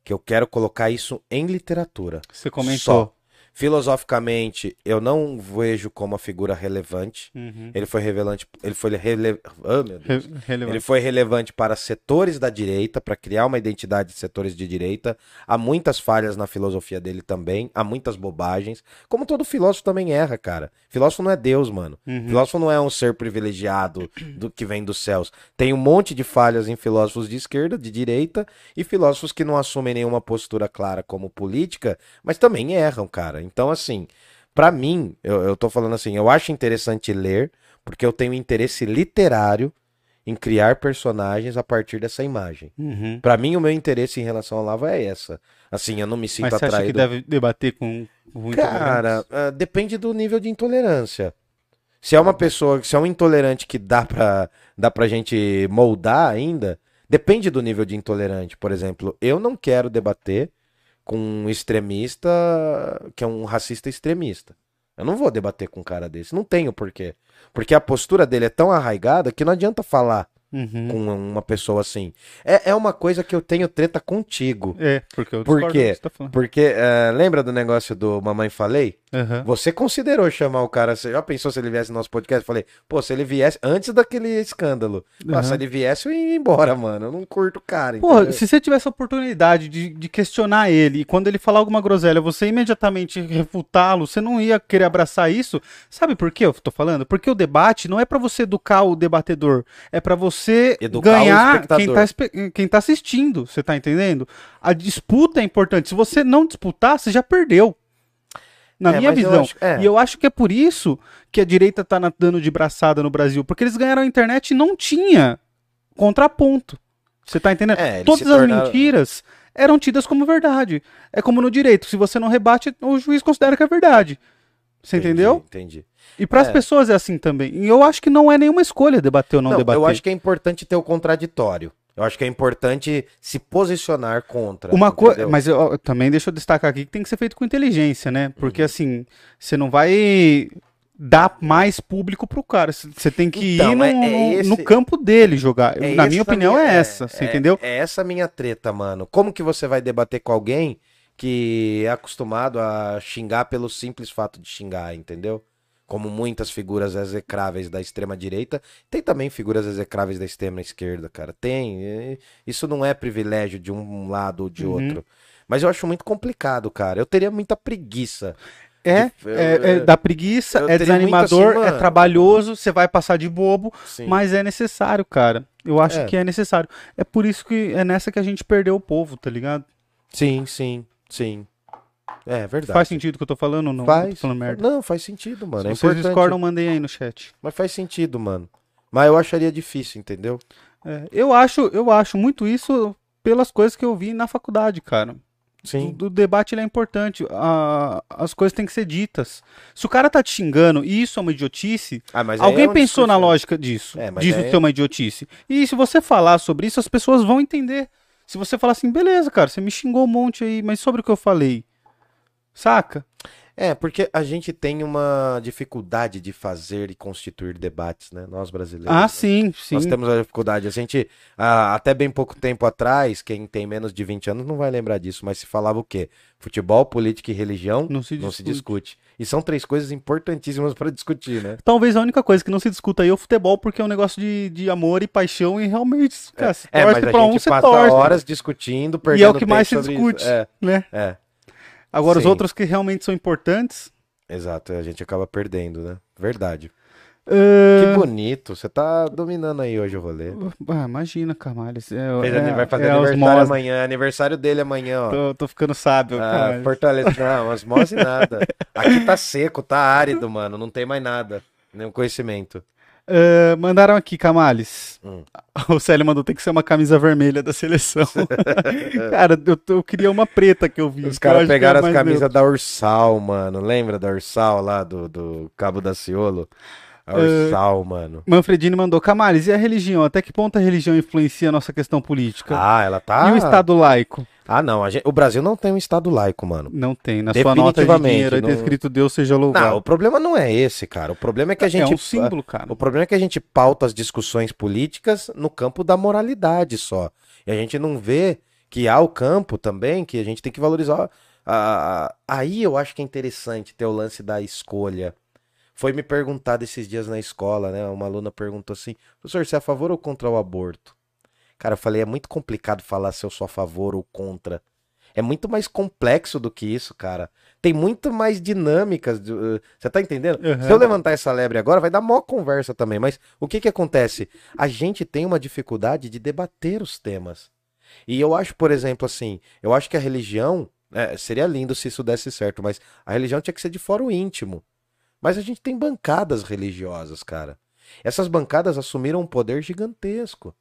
que eu quero colocar isso em literatura. Você comentou. Só. Filosoficamente, eu não vejo como uma figura relevante. Uhum. Ele foi relevante, ele foi rele... oh. Re- relevante. Ele foi relevante para setores da direita, para criar uma identidade de setores de direita. Há muitas falhas na filosofia dele também, há muitas bobagens. Como todo filósofo também erra, cara. Filósofo não é Deus, mano. Uhum. Filósofo não é um ser privilegiado do que vem dos céus. Tem um monte de falhas em filósofos de esquerda, de direita, e filósofos que não assumem nenhuma postura clara como política, mas também erram, cara. Então, assim, pra mim, eu, eu tô falando assim, eu acho interessante ler, porque eu tenho interesse literário em criar personagens a partir dessa imagem. Uhum. Pra mim, o meu interesse em relação ao Lava é essa. Assim, eu não me sinto Mas você acha que atraído. deve debater com com Cara, ah, depende do nível de intolerância. Se é uma pessoa, se é um intolerante que dá pra, dá pra gente moldar ainda, depende do nível de intolerante. Por exemplo, eu não quero debater com um extremista que é um racista extremista. Eu não vou debater com um cara desse. Não tenho porquê. Porque a postura dele é tão arraigada que não adianta falar Uhum. com uma pessoa assim. É, é uma coisa que eu tenho treta contigo. É, porque eu Por quê? tá. Porque, eh, lembra do negócio do Mamãe Falei? Aham. Você considerou chamar o cara? Você já pensou se ele viesse no nosso podcast? Eu falei, pô, se ele viesse antes daquele escândalo. Aham. se ele viesse, eu ia embora, mano. Eu não curto o cara. Porra, entendeu? se você tivesse a oportunidade de, de questionar ele e quando ele falar alguma groselha, você imediatamente refutá-lo, você não ia querer abraçar isso. Sabe por que eu tô falando? Porque o debate não é pra você educar o debatedor, é pra você Educar ganhar quem tá, quem tá assistindo, você tá entendendo? A disputa é importante. Se você não disputar, você já perdeu. Na É, minha mas eu visão. acho- é. E eu acho que é por isso que a direita tá dando de braçada no Brasil. Porque eles ganharam a internet e não tinha contraponto. Você tá entendendo? É, Todas as tornaram- mentiras eram tidas como verdade. É como no direito. Se você não rebate, o juiz considera que é verdade. Você Entendi, entendeu? Entendi. E para as É. pessoas é assim também. E eu acho que não é nenhuma escolha debater ou não, Não, debater. eu acho que é importante ter o contraditório. Eu acho que é importante se posicionar contra. Uma coisa, mas eu, eu também deixa eu destacar aqui que tem que ser feito com inteligência, né? Porque assim, você não vai dar mais público pro cara. Você tem que Então, ir no, é- é esse- no campo dele jogar. É Na minha opinião minha- é essa, você entendeu? É essa a minha treta, mano. Como que você vai debater com alguém que é acostumado a xingar pelo simples fato de xingar, entendeu? Como muitas figuras execráveis da extrema direita, tem também figuras execráveis da extrema esquerda, cara. Tem. Isso não é privilégio de um lado ou de Uhum. outro. Mas eu acho muito complicado, cara. Eu teria muita preguiça. É, de- é, é da preguiça, eu é desanimador, assim, é trabalhoso, você vai passar de bobo, Sim. mas é necessário, cara. Eu acho É. que é necessário. É por isso que é nessa que a gente perdeu o povo, tá ligado? Sim, sim, sim. É verdade. Faz sentido o que eu tô falando ou não? Faz. tô falando merda. Não, faz sentido, mano. Se é vocês importante. discordam, mandem aí no chat. Mas faz sentido, mano. Mas eu acharia difícil, entendeu? É, eu acho, eu acho muito isso pelas coisas que eu vi na faculdade, cara. Sim. do debate ele é importante. A- as coisas têm que ser ditas. Se o cara tá te xingando e isso é uma idiotice, Ah, alguém é pensou na discurso- lógica disso. É, disso aí- ser uma idiotice. E se você falar sobre isso, as pessoas vão entender. Se você falar assim, beleza, cara, você me xingou um monte aí, mas sobre o que eu falei. Saca? É, porque a gente tem uma dificuldade de fazer e constituir debates, né? Nós brasileiros. Ah, né? sim, sim. Nós temos a dificuldade. A gente, ah, até bem pouco tempo atrás, quem tem menos de 20 anos não vai lembrar disso, mas se falava o quê? Futebol, política e religião Não se não se discute. discute. E são três coisas importantíssimas para discutir, né? Talvez a única coisa que não se discuta aí é o futebol, porque é um negócio de, de amor e paixão, e realmente, cara, se É, torce mas a pra um, gente você passa torce. horas discutindo, E perdendo é o que mais se discute. É, né? é, Agora, os Sim. outros que realmente são importantes. exato. A gente acaba perdendo, né? Verdade. ah, Que bonito. Você tá dominando aí hoje o rolê. ah, imagina, Camales. É, é, vai fazer é aniversário amanhã. é Aniversário dele amanhã, ó. Tô, tô ficando sábio, Ah. Fortaleza. Não, osmose nada. Aqui tá seco, tá árido, mano. Não tem mais nada. Nenhum conhecimento. Ah, mandaram aqui, Camales. Hum. O Célio mandou tem que ser uma camisa vermelha da seleção. Cara, eu, eu queria uma preta que eu vi. Os caras pegaram as camisas da Ursal, mano. Lembra da Ursal lá do, do Cabo da Ciolo? Ursal, mano. Manfredini mandou, Camales, e a religião? Até que ponto a religião influencia a nossa questão política? Ah, ela tá. E o Estado laico? Ah, não. gente- O Brasil não tem um Estado laico, mano. Não tem. Na sua nota de dinheiro aí tá não- escrito Deus seja Não, louvado. o problema não é esse, cara. O problema é que a gente. É um símbolo, cara. O problema é que a gente pauta as discussões políticas no campo da moralidade só. E a gente não vê que há o campo também que a gente tem que valorizar. a- a- Aí eu acho que é interessante ter o lance da escolha. Foi me perguntado esses dias na escola, né? Uma aluna perguntou assim: professor, você é a favor ou contra o aborto? Cara, eu falei: é muito complicado falar se eu sou a favor ou contra. É muito mais complexo do que isso, cara. Tem muito mais dinâmicas. uh, Você tá entendendo? Uhum. Se eu levantar essa lebre agora, vai dar mó conversa também. Mas o que que acontece? A gente tem uma dificuldade de debater os temas. E eu acho, por exemplo, assim, eu acho que a religião. é, seria lindo se isso desse certo, mas a religião tinha que ser de fórum íntimo. Mas a gente tem bancadas religiosas, cara. Essas bancadas assumiram um poder gigantesco.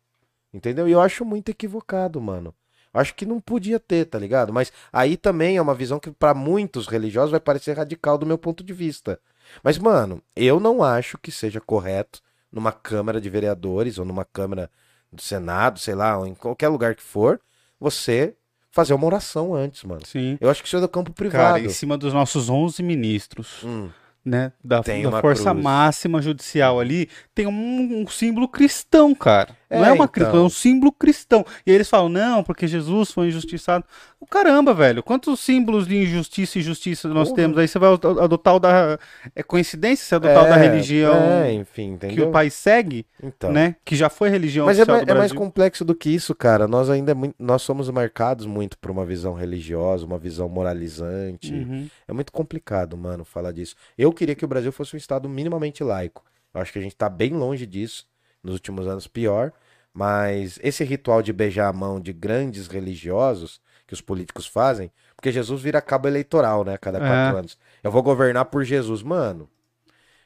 Entendeu? E eu acho muito equivocado, mano. Acho que não podia ter, tá ligado? Mas aí também é uma visão que pra muitos religiosos vai parecer radical do meu ponto de vista. Mas, mano, eu não acho que seja correto numa Câmara de Vereadores ou numa Câmara do Senado, sei lá, ou em qualquer lugar que for, você fazer uma oração antes, mano. Sim. Eu acho que isso é do campo Cara, privado. em cima dos nossos 11 ministros, Hum, né, da, da força cruz. máxima judicial ali, tem um, um símbolo cristão, cara. Não É, é uma então. cristão, é um símbolo cristão. E aí eles falam, não, porque Jesus foi injustiçado. O caramba, velho, quantos símbolos de injustiça e justiça nós temos? Aí você vai ado- adotar o da... É coincidência você adotar o da é, religião É, enfim, que o país segue, Então. né? Que já foi religião Mas é, é mais complexo do que isso, cara. Nós ainda é muito- nós somos marcados muito por uma visão religiosa, uma visão moralizante. Uhum. É muito complicado, mano, falar disso. Eu queria que o Brasil fosse um estado minimamente laico. Eu acho que a gente tá bem longe disso. Nos últimos anos, pior. Mas esse ritual de beijar a mão de grandes religiosos que os políticos fazem, porque Jesus vira cabo eleitoral, né, a cada quatro É. anos. Eu vou governar por Jesus. Mano,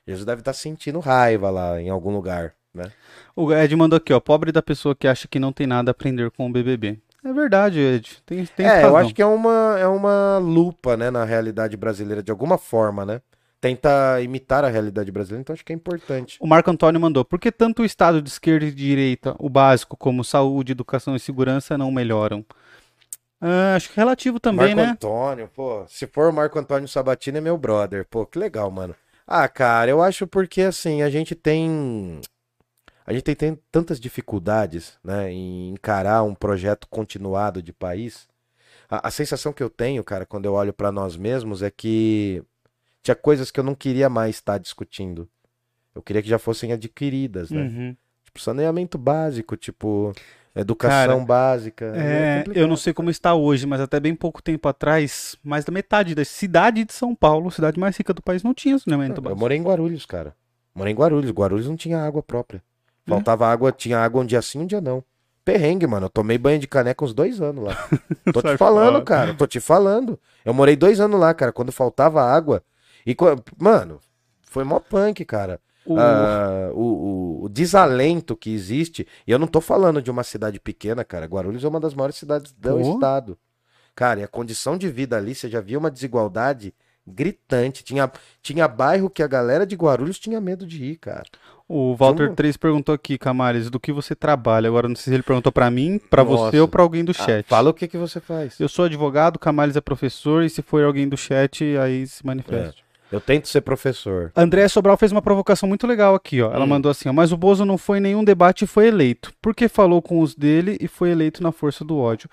Jesus deve estar sentindo raiva lá em algum lugar, né? O Ed mandou aqui, ó. Pobre da pessoa que acha que não tem nada a aprender com o BBB. É verdade, Ed. Tem, tem é, eu razão. acho que é uma, é uma lupa, né, na realidade brasileira, de alguma forma, né? Tenta imitar a realidade brasileira, então acho que é importante. O Marco Antônio mandou. Por que tanto o Estado de esquerda e de direita, o básico, como saúde, educação e segurança, não melhoram? Ah, acho que relativo também, Marco né? Antônio, pô, se for o Marco Antônio Sabatini é meu brother, pô, que legal, mano. Ah, cara, eu acho porque assim, a gente tem a gente tem, tem tantas dificuldades, né, em encarar um projeto continuado de país. A, a sensação que eu tenho, cara, quando eu olho pra nós mesmos é que tinha coisas que eu não queria mais estar discutindo. Eu queria que já fossem adquiridas, né? Uhum. Tipo, saneamento básico, tipo, educação Cara, básica. É, complicado. eu não sei como está hoje, mas até bem pouco tempo atrás, mais da metade da cidade de São Paulo, cidade mais rica do país, não tinha saneamento Eu básico. morei em Guarulhos, cara. Morei em Guarulhos. Guarulhos não tinha água própria. É? Faltava água, tinha água um dia sim, um dia não. Perrengue, mano. Eu tomei banho de caneca uns dois anos lá. Tô te falando, cara. Tô te falando. Eu morei dois anos lá, cara, quando faltava água. E, mano, foi mó punk, cara. O- Ah, o, o- o desalento que existe. E eu não tô falando de uma cidade pequena, cara. Guarulhos é uma das maiores cidades do estado. Cara, e a condição de vida ali, você já via uma desigualdade gritante. Tinha, tinha bairro que a galera de Guarulhos tinha medo de ir, cara. O Walter Vamos- 3 perguntou aqui, Camales, do que você trabalha. Agora não sei se ele perguntou pra mim, pra você ou pra alguém do Ah, chat. fala o que, que você faz. Eu sou advogado, Camales é professor, e se for alguém do chat, aí se manifeste. Eu tento ser professor. André Sobral fez uma provocação muito legal aqui, ó. Ela Hum. mandou assim, ó, mas o Bozo não foi em nenhum debate e foi eleito. Porque falou com os dele e foi eleito na força do ódio.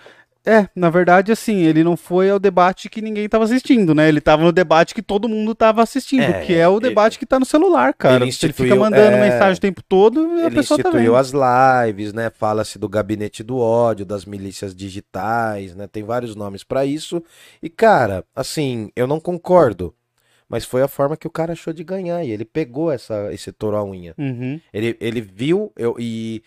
É, na verdade, assim, ele não foi ao debate que ninguém tava assistindo, né? Ele tava no debate que todo mundo tava assistindo, É, que é o ele- debate que tá no celular, cara. ele ele fica mandando é, mensagem o tempo todo, a Ele pessoa tá vendo. instituiu as lives, né? Fala-se do gabinete do ódio, das milícias digitais, né? Tem vários nomes pra isso. E, cara, assim, eu não concordo. Mas foi a forma que o cara achou de ganhar. E ele pegou essa, esse touro à unha. Uhum. Ele, ele viu eu, e.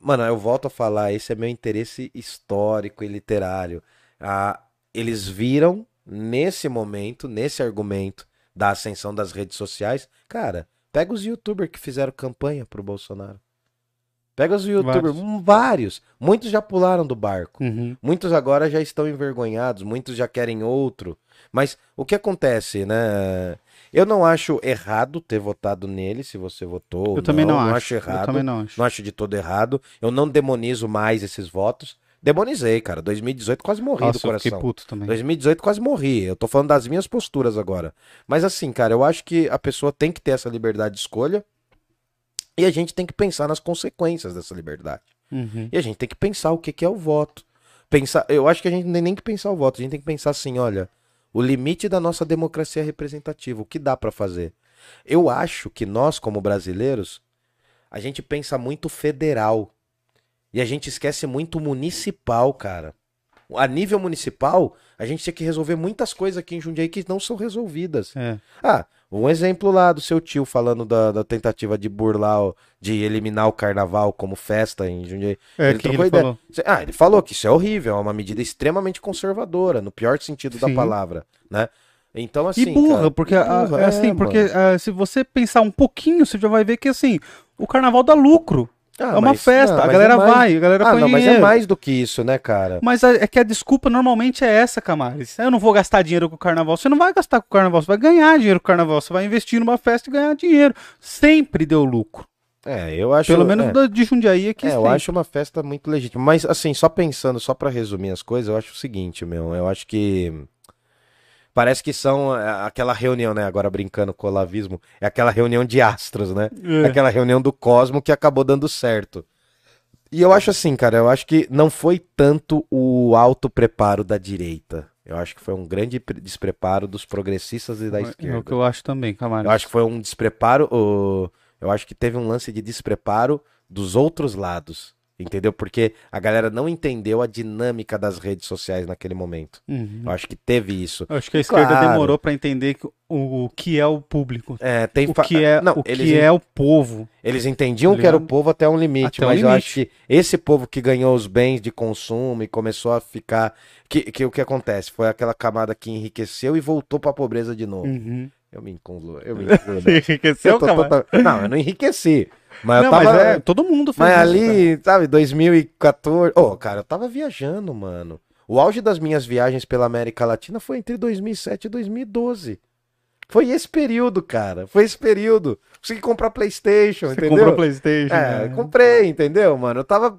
Mano, eu volto a falar, esse é meu interesse histórico e literário. Ah, eles viram nesse momento, nesse argumento da ascensão das redes sociais, cara, pega os youtubers que fizeram campanha pro Bolsonaro. Pega os youtubers, Vários. hum, vários. Muitos já pularam do barco. Uhum. Muitos agora já estão envergonhados, muitos já querem outro. Mas o que acontece, né? Eu não acho errado ter votado nele, se você votou. ou Eu também não, não acho. Eu errado. também não acho. Não acho de todo errado. Eu não demonizo mais esses votos. Demonizei, cara. 2018 quase morri do Nossa, eu fiquei coração. puto também. 2018 quase morri. Eu tô falando das minhas posturas agora. Mas assim, cara, eu acho que a pessoa tem que ter essa liberdade de escolha. E a gente tem que pensar nas consequências dessa liberdade. Uhum. E a gente tem que pensar o que, que é o voto. Pensar, eu acho que a gente não tem nem que pensar o voto, a gente tem que pensar assim, olha, o limite da nossa democracia representativa, o que dá pra fazer. Eu acho que nós, como brasileiros, a gente pensa muito federal e a gente esquece muito municipal, cara. A nível municipal, a gente tinha que resolver muitas coisas aqui em Jundiaí que não são resolvidas. É. Ah, um exemplo lá do seu tio falando da, da tentativa de burlar, de eliminar o carnaval como festa em Jundiaí. É, Ele que trocou ele ideia. falou. Ah, ele falou que isso é horrível, é uma medida extremamente conservadora, no pior sentido da Sim. palavra, né? Então, assim. e burra, cara, porque, a- burra, é assim, é, porque mano. ah, se você pensar um pouquinho, você já vai ver que assim, o carnaval dá lucro. Ah, é uma mas- festa, não, a galera é mais- vai, a galera Ah, põe não, mas é dinheiro. mais do que isso, né, cara? Mas é que a desculpa normalmente é essa, Camares. Eu não vou gastar dinheiro com o carnaval. Você não vai gastar com o carnaval, você vai ganhar dinheiro com o carnaval. Você vai investir numa festa e ganhar dinheiro. Sempre deu lucro. É, eu acho. Pelo menos é. de Jundiaí aqui. É, eu acho uma festa muito legítima. Mas, assim, só pensando, só pra resumir as coisas, eu acho o seguinte, meu. Eu acho que. Parece que são é, aquela reunião, né? Agora brincando com o olavismo. É aquela reunião de astros, né? É. Aquela reunião do cosmo que acabou dando certo. E eu acho assim, cara, eu acho que não foi tanto o alto preparo da direita. Eu acho que foi um grande pre- despreparo dos progressistas e da É o esquerda. que eu acho também, Camares. Eu acho que foi um despreparo. o- Eu acho que teve um lance de despreparo dos outros lados. Entendeu? Porque a galera não entendeu a dinâmica das redes sociais naquele momento. Uhum. Eu acho que teve isso. Eu acho que a esquerda Claro. demorou pra entender que o, o que é o público. É, tem O que é, não, o, eles, que é o povo. eles entendiam Tá que era o povo até um limite, Até um mas eu limite. acho que esse povo que ganhou os bens de consumo e começou a ficar. Que, que o que acontece? Foi aquela camada que enriqueceu e voltou pra pobreza de novo. Uhum. Eu me incluo, eu me incluo. né? Enriqueceu, Eu tô Camares? total- Não, eu não enriqueci. Mas eu Não, tava. mas é, todo mundo fez Mas isso, ali, sabe, 2014. Ô, cara, eu tava viajando, mano. O auge das minhas viagens pela América Latina foi entre 2007 e 2012. Foi esse período, cara. Foi esse período. Consegui comprar PlayStation, Você entendeu? comprou Playstation. É, né? comprei, entendeu, mano? Eu tava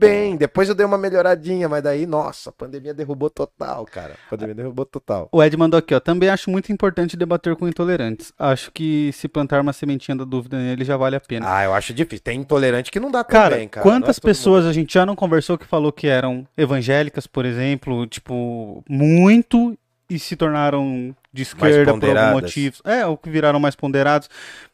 bem. Depois eu dei uma melhoradinha, mas daí, nossa, a pandemia derrubou total, cara. A pandemia derrubou total. O Ed mandou aqui, ó. Também acho muito importante debater com intolerantes. Acho que se plantar uma sementinha da dúvida nele já vale a pena. Ah, eu acho difícil. Tem intolerante que não dá Cara, também, cara. Não é quantas todo mundo. pessoas a gente já não conversou que falou que eram evangélicas, por exemplo, tipo, muito e se tornaram de esquerda por algum motivo. É, ou que viraram mais ponderados.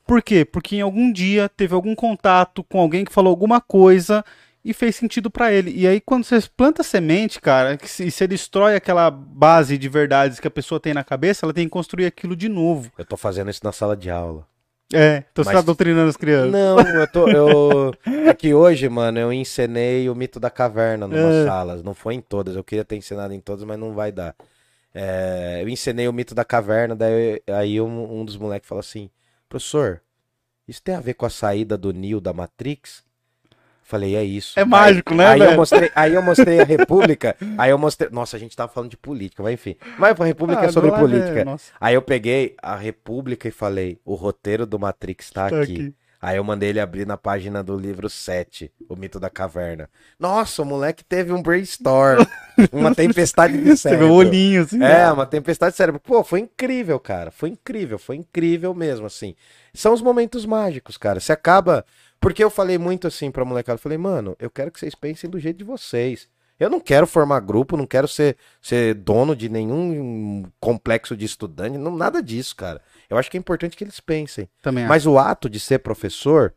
Por quê? Porque em algum dia teve algum contato com alguém que falou alguma coisa e fez sentido pra ele. E aí quando você planta semente, cara, e você destrói aquela base de verdades que a pessoa tem na cabeça, ela tem que construir aquilo de novo. Eu tô fazendo isso na sala de aula. É, você Mas- tá doutrinando as crianças. Não, eu tô. Eu... É que hoje, mano, eu encenei o mito da caverna numas É. salas. Não foi em todas. Eu queria ter ensinado em todas, mas não vai dar. É, Eu encenei o mito da caverna, daí aí um, um dos moleques falou assim: professor, isso tem a ver com a saída do Neo da Matrix? Falei, é isso. É mágico, né, Aí eu, velho? mostrei, aí eu mostrei a República, aí eu mostrei. Nossa, a gente tava falando de política, mas enfim. Mas a República é Ah, sobre é- política. nossa. Aí eu peguei a República e falei, o roteiro do Matrix tá, Tá aqui. aqui. Aí eu mandei ele abrir na página do livro 7, O Mito da Caverna. Nossa, o moleque teve um brainstorm, uma tempestade de cérebro. o olhinho, assim. É, uma tempestade de cérebro. Pô, foi incrível, cara. Foi incrível, foi incrível mesmo, assim. São os momentos mágicos, cara. Você acaba. Porque eu falei muito assim pra molecada. Eu falei, mano, eu quero que vocês pensem do jeito de vocês. Eu não quero formar grupo, não quero ser, ser dono de nenhum complexo de estudante, não, nada disso, cara. Eu acho que é importante que eles pensem. Também acho. Mas o ato de ser professor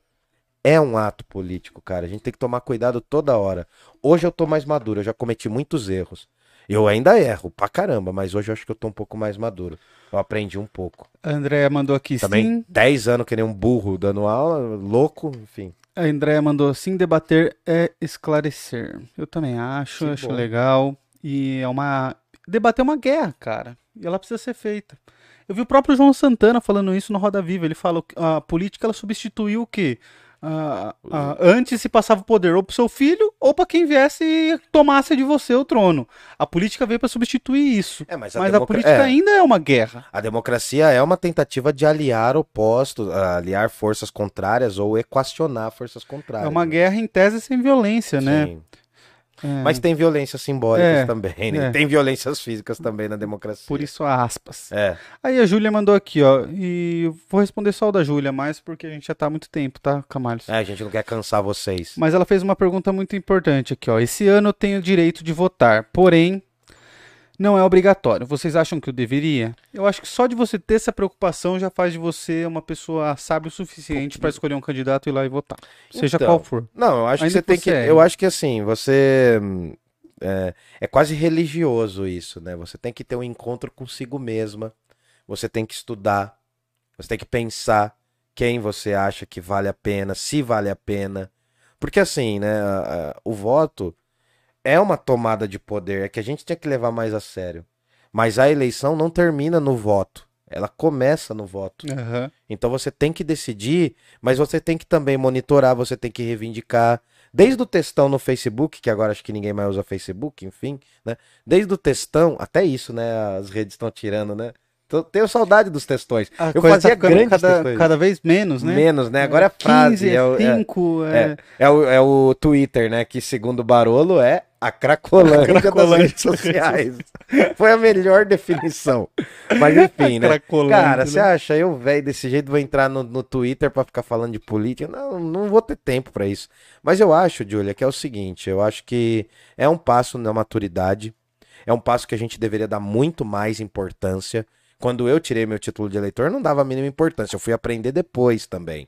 é um ato político, cara. A gente tem que tomar cuidado toda hora. Hoje eu tô mais maduro, eu já cometi muitos erros. Eu ainda erro pra caramba, mas hoje eu acho que eu tô um pouco mais maduro. Eu aprendi um pouco. A Andréia mandou aqui Também sim. 10 anos que nem um burro dando aula, louco, enfim. A Andréia mandou sim, debater é esclarecer. Eu também acho, Que acho bom. legal. E é uma. Debater é uma guerra, cara. E ela precisa ser feita. Eu vi o próprio João Santana falando isso no Roda Viva. Ele falou que a política ela substituiu o quê? Ah, ah, antes se passava o poder ou pro seu filho ou para quem viesse e tomasse de você o trono. A política veio para substituir isso. É, mas Mas a política é, ainda é uma guerra. a democracia é uma tentativa de aliar opostos, aliar forças contrárias ou equacionar forças É contrárias. uma né? guerra em tese sem violência, né? É, Mas tem violências simbólicas É, também, né? é. Tem violências físicas também na democracia. por isso aspas. É. Aí a Júlia mandou aqui, ó. E vou responder só o da Júlia, mais porque a gente já tá há muito tempo, tá, Camalhos? É, a gente não quer cansar vocês. Mas ela fez uma pergunta muito importante aqui, ó. Esse ano eu tenho o direito de votar, porém não é obrigatório. Vocês acham que eu deveria? Eu acho que só de você ter essa preocupação já faz de você uma pessoa sábia o suficiente para escolher um candidato e ir lá e votar, seja Então, qual for. Não, eu acho Ainda que você tem que. é. Eu acho que assim, você. É, é quase religioso isso, né? Você tem que ter um encontro consigo mesma. Você tem que estudar. Você tem que pensar quem você acha que vale a pena, se vale a pena. Porque assim, né? O voto é uma tomada de poder. É que a gente tinha que levar mais a sério. Mas a eleição não termina no voto. Ela começa no voto. Aham. Então você tem que decidir, mas você tem que também monitorar, você tem que reivindicar. Desde o textão no Facebook, que agora acho que ninguém mais usa Facebook, enfim, né? Desde o textão, até isso, né? As redes estão tirando, né? Tenho saudade dos textões. A Eu fazia tá grandes cada, textões. cada vez menos, né? Menos, né? Agora é frase. 15, é, o- é- 5, é, é, é o, é o Twitter, né? Que segundo o Barolo é a cracolândia, das Cracolândia redes sociais. Foi a melhor definição. Mas enfim, né? Cara, né? você acha eu, velho, desse jeito vou entrar no, no Twitter pra ficar falando de política? Não, não vou ter tempo pra isso. Mas eu acho, Julia, que é o seguinte, eu acho que é um passo na maturidade, é um passo que a gente deveria dar muito mais importância. Quando eu tirei meu título de eleitor, eu não dava a mínima importância, eu fui aprender depois também.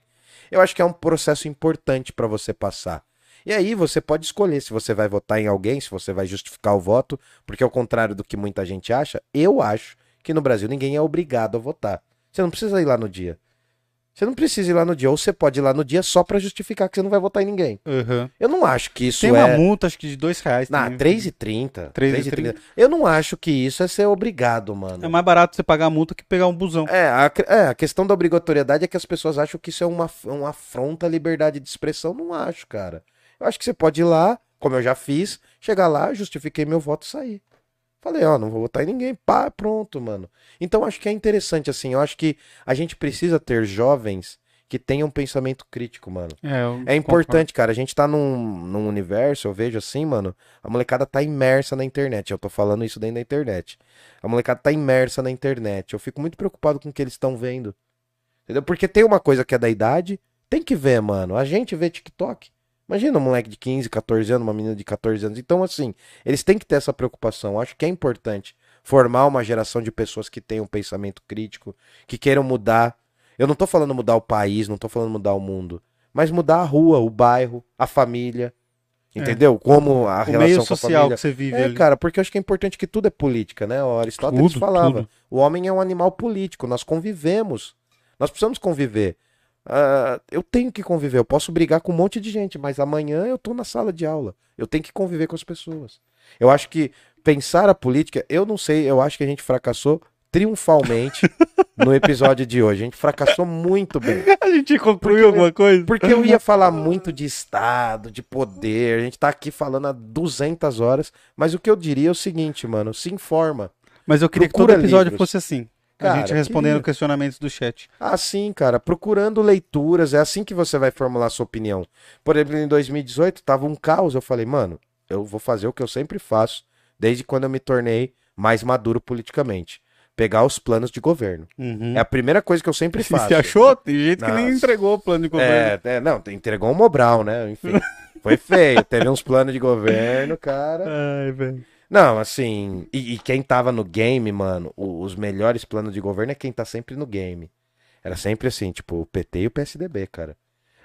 Eu acho que é um processo importante pra você passar. E aí você pode escolher se você vai votar em alguém, se você vai justificar o voto, porque ao contrário do que muita gente acha, eu acho que no Brasil ninguém é obrigado a votar. Você não precisa ir lá no dia. Você não precisa ir lá no dia, ou você pode ir lá no dia só pra justificar que você não vai votar em ninguém. Aham. Eu não acho que isso Tem uma é multa, acho que de dois reais. na também. 3,30. 3,30. Eu não acho que isso é ser obrigado, mano. É mais barato você pagar a multa que pegar um busão. É, a, é, a questão da obrigatoriedade é que as pessoas acham que isso é uma, uma afronta à liberdade de expressão. Não acho, cara. Eu acho que você pode ir lá, como eu já fiz, chegar lá, justifiquei meu voto e sair. Falei, ó, não vou votar em ninguém. Pá, pronto, mano. Então acho que é interessante, assim. Eu acho que a gente precisa ter jovens que tenham um pensamento crítico, mano. É, É importante, cara. A gente tá num, num universo, eu vejo assim, mano. A molecada tá imersa na internet. Eu tô falando isso dentro da internet. A molecada tá imersa na internet. Eu fico muito preocupado com o que eles estão vendo. Entendeu? Porque tem uma coisa que é da idade, tem que ver, mano. A gente vê TikTok. Imagina um moleque de 15, 14 anos, uma menina de 14 anos. Então, assim, eles têm que ter essa preocupação. Eu acho que é importante formar uma geração de pessoas que tenham um pensamento crítico, que queiram mudar. Eu não tô falando mudar o país, não tô falando mudar o mundo, mas mudar a rua, o bairro, a família. Entendeu? Como a É. O relação meio com a social que você vive É, ali. cara, porque eu acho que é importante que tudo é política, né? O Aristóteles Tudo, falava. tudo. O homem é um animal político, nós convivemos. Nós precisamos conviver. Ah, eu tenho que conviver, eu posso brigar com um monte de gente, mas amanhã eu tô na sala de aula. Eu tenho que conviver com as pessoas. Eu acho que pensar a política, eu não sei, eu acho que a gente fracassou triunfalmente no episódio de hoje. A gente fracassou muito bem. A gente concluiu alguma coisa? Porque eu ia falar muito de Estado, de poder. A gente tá aqui falando há 200 horas. Mas o que eu diria é o seguinte, mano: se informa. Mas eu queria que todo episódio livros. fosse assim. Cara, a gente respondendo queria. questionamentos do chat. Assim, cara, procurando leituras, é assim que você vai formular sua opinião. Por exemplo, em 2018 tava um caos, eu falei, mano, eu vou fazer o que eu sempre faço, desde quando eu me tornei mais maduro politicamente. Pegar os planos de governo. Uhum. É a primeira coisa que eu sempre faço. Você achou? Tem gente que nem Nossa. entregou o plano de governo. É, é, não, entregou um Mobral, né? Enfim, foi feio. Teve uns planos de governo, cara. Ai, velho. Não, assim, e, e quem tava no game, mano, os melhores planos de governo é quem tá sempre no game. Era sempre assim, tipo, o PT e o PSDB, cara.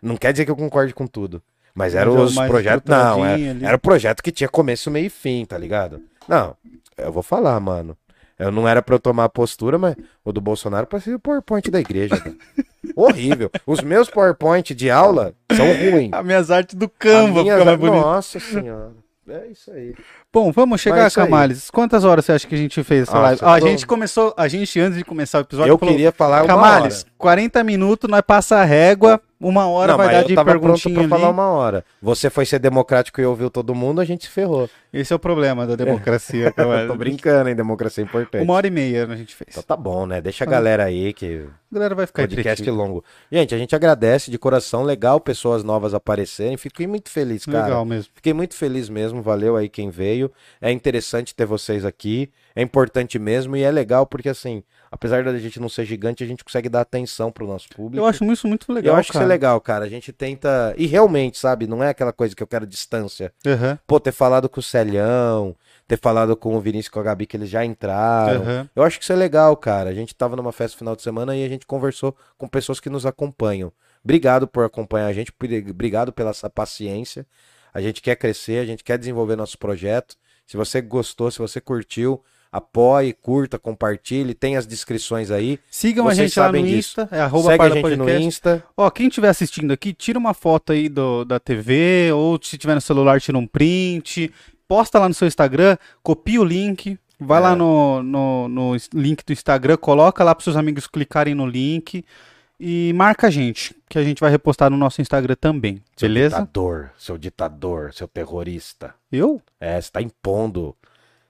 Não quer dizer que eu concorde com tudo. Mas eram os projetos. Não, filtradinho é- era o projeto que tinha começo, meio e fim, tá ligado? Não, eu vou falar, mano. Eu não era pra eu tomar postura, mas o do Bolsonaro parecia o PowerPoint da igreja, cara. Horrível. Os meus PowerPoint de aula são ruins. As minhas artes do Canva minha- ficam mais. Nossa senhora. É isso aí. Bom, vamos chegar, aí. Camales. Quantas horas você acha que a gente fez essa Nossa, live? Ah, a gente começou, a gente antes de começar o episódio Eu falou, queria falar uma Camales, hora. 40 minutos, nós passa a régua, uma hora Não, vai dar eu de tava pronto perguntinha pra ali. falar uma hora. Você foi ser democrático e ouviu todo mundo, a gente se ferrou. Esse é o problema da democracia, Camales. Tô brincando, hein? Democracia é importante. Uma hora e meia a gente fez. Então tá bom, né? Deixa a galera aí que galera vai ficar podcast entretida. longo. Gente, a gente agradece de coração, legal pessoas novas aparecerem. Fiquei muito feliz, cara. Legal mesmo. Fiquei muito feliz mesmo, valeu aí quem veio. É interessante ter vocês aqui, é importante mesmo e é legal porque assim, apesar da gente não ser gigante, a gente consegue dar atenção pro nosso público. Eu acho isso muito legal, eu acho que isso é cara. legal, cara. A gente tenta. E realmente, sabe, não é aquela coisa que eu quero distância. Aham, Pô, ter falado com o Celhão, ter falado com o Vinícius e com a Gabi, que eles já entraram. aham. Eu acho que isso é legal, cara. A gente tava numa festa final de semana e a gente conversou com pessoas que nos acompanham. Obrigado por acompanhar a gente, obrigado pela essa paciência. A gente quer crescer, a gente quer desenvolver nosso projeto. Se você gostou, se você curtiu, apoie, curta, compartilhe, tem as descrições aí. Sigam a Vocês gente lá no disso. Insta, é arroba Segue a gente no Podcast. Insta. Ó, quem estiver assistindo aqui, tira uma foto aí do, da TV, ou se tiver no celular, tira um print, posta lá no seu Instagram, copia o link, vai É. lá no, no, no link do Instagram, coloca lá para seus amigos clicarem no link e marca a gente, que a gente vai repostar no nosso Instagram também, Seu beleza? ditador, seu ditador, seu terrorista. Eu? É, você tá impondo.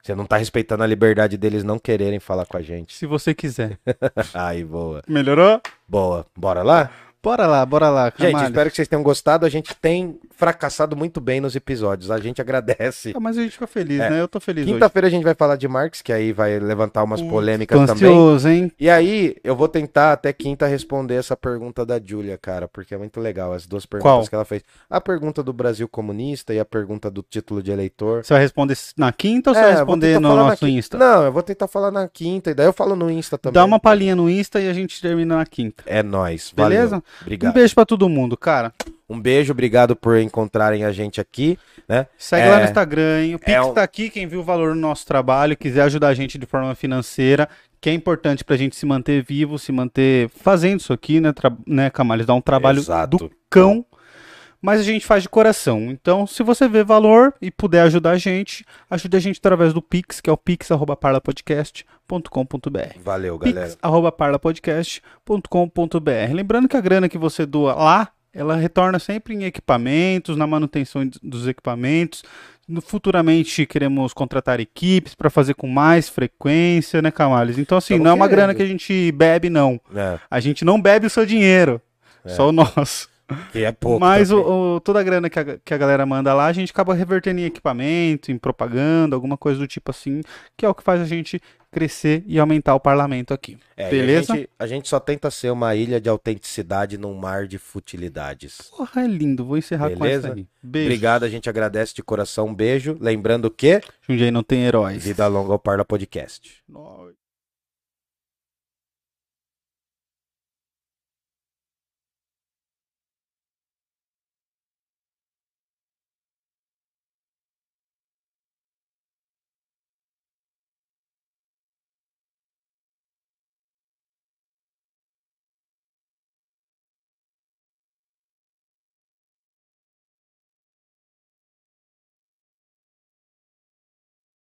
Você não tá respeitando a liberdade deles não quererem falar com a gente. Se você quiser. Aí, boa. Melhorou? Boa. Bora lá? Bora lá, bora lá, Gente, Camales. espero que vocês tenham gostado. A gente tem fracassado muito bem nos episódios. A gente agradece. Ah, mas a gente fica feliz, É. né? Eu tô feliz. Quinta-feira a gente vai falar de Marx, que aí vai levantar umas polêmicas também. ansioso, hein? E aí, eu vou tentar até quinta responder essa pergunta da Júlia, cara, porque é muito legal as duas perguntas Qual? que ela fez. A pergunta do Brasil comunista e a pergunta do título de eleitor. Você vai responder na quinta ou você É, vai eu vou responder no na nosso quinta. Insta? Não, eu vou tentar falar na quinta, e daí eu falo no Insta também. Dá uma palhinha no Insta e a gente termina na quinta. É nóis. Beleza? Valeu. Obrigado. Um beijo pra todo mundo, cara. Um beijo, obrigado por encontrarem a gente aqui, né? Segue É. lá no Instagram, hein? O Pix É um- tá aqui, quem viu o valor no nosso trabalho, quiser ajudar a gente de forma financeira, que é importante pra gente se manter vivo, se manter fazendo isso aqui, né, Tra... né Camales? Dá um trabalho Exato. do cão, mas a gente faz de coração. Então, se você vê valor e puder ajudar a gente, ajude a gente através do Pix, que é o pix.parlapodcast.com.br. Valeu, galera. pix.parlapodcast.com.br. Lembrando que a grana que você doa lá, ela retorna sempre em equipamentos, na manutenção dos equipamentos. No- Futuramente queremos contratar equipes para fazer com mais frequência, né, Camales? Então, assim, Estamos não é uma querendo. grana que a gente bebe, não. É, A gente não bebe o seu dinheiro, só o nosso. Que é pouco. Mas o, o- toda a grana que a, que a galera manda lá, a gente acaba revertendo em equipamento, em propaganda, alguma coisa do tipo assim, que é o que faz a gente crescer e aumentar o parlamento aqui. É, beleza? A gente, a gente só tenta ser uma ilha de autenticidade num mar de futilidades. Porra, é lindo. Vou encerrar Beleza? com essa aí. Beijo. Obrigado, a gente agradece de coração. Um beijo. Lembrando que Jundiaí não tem heróis. Vida Longa ao Parla Podcast. Nós.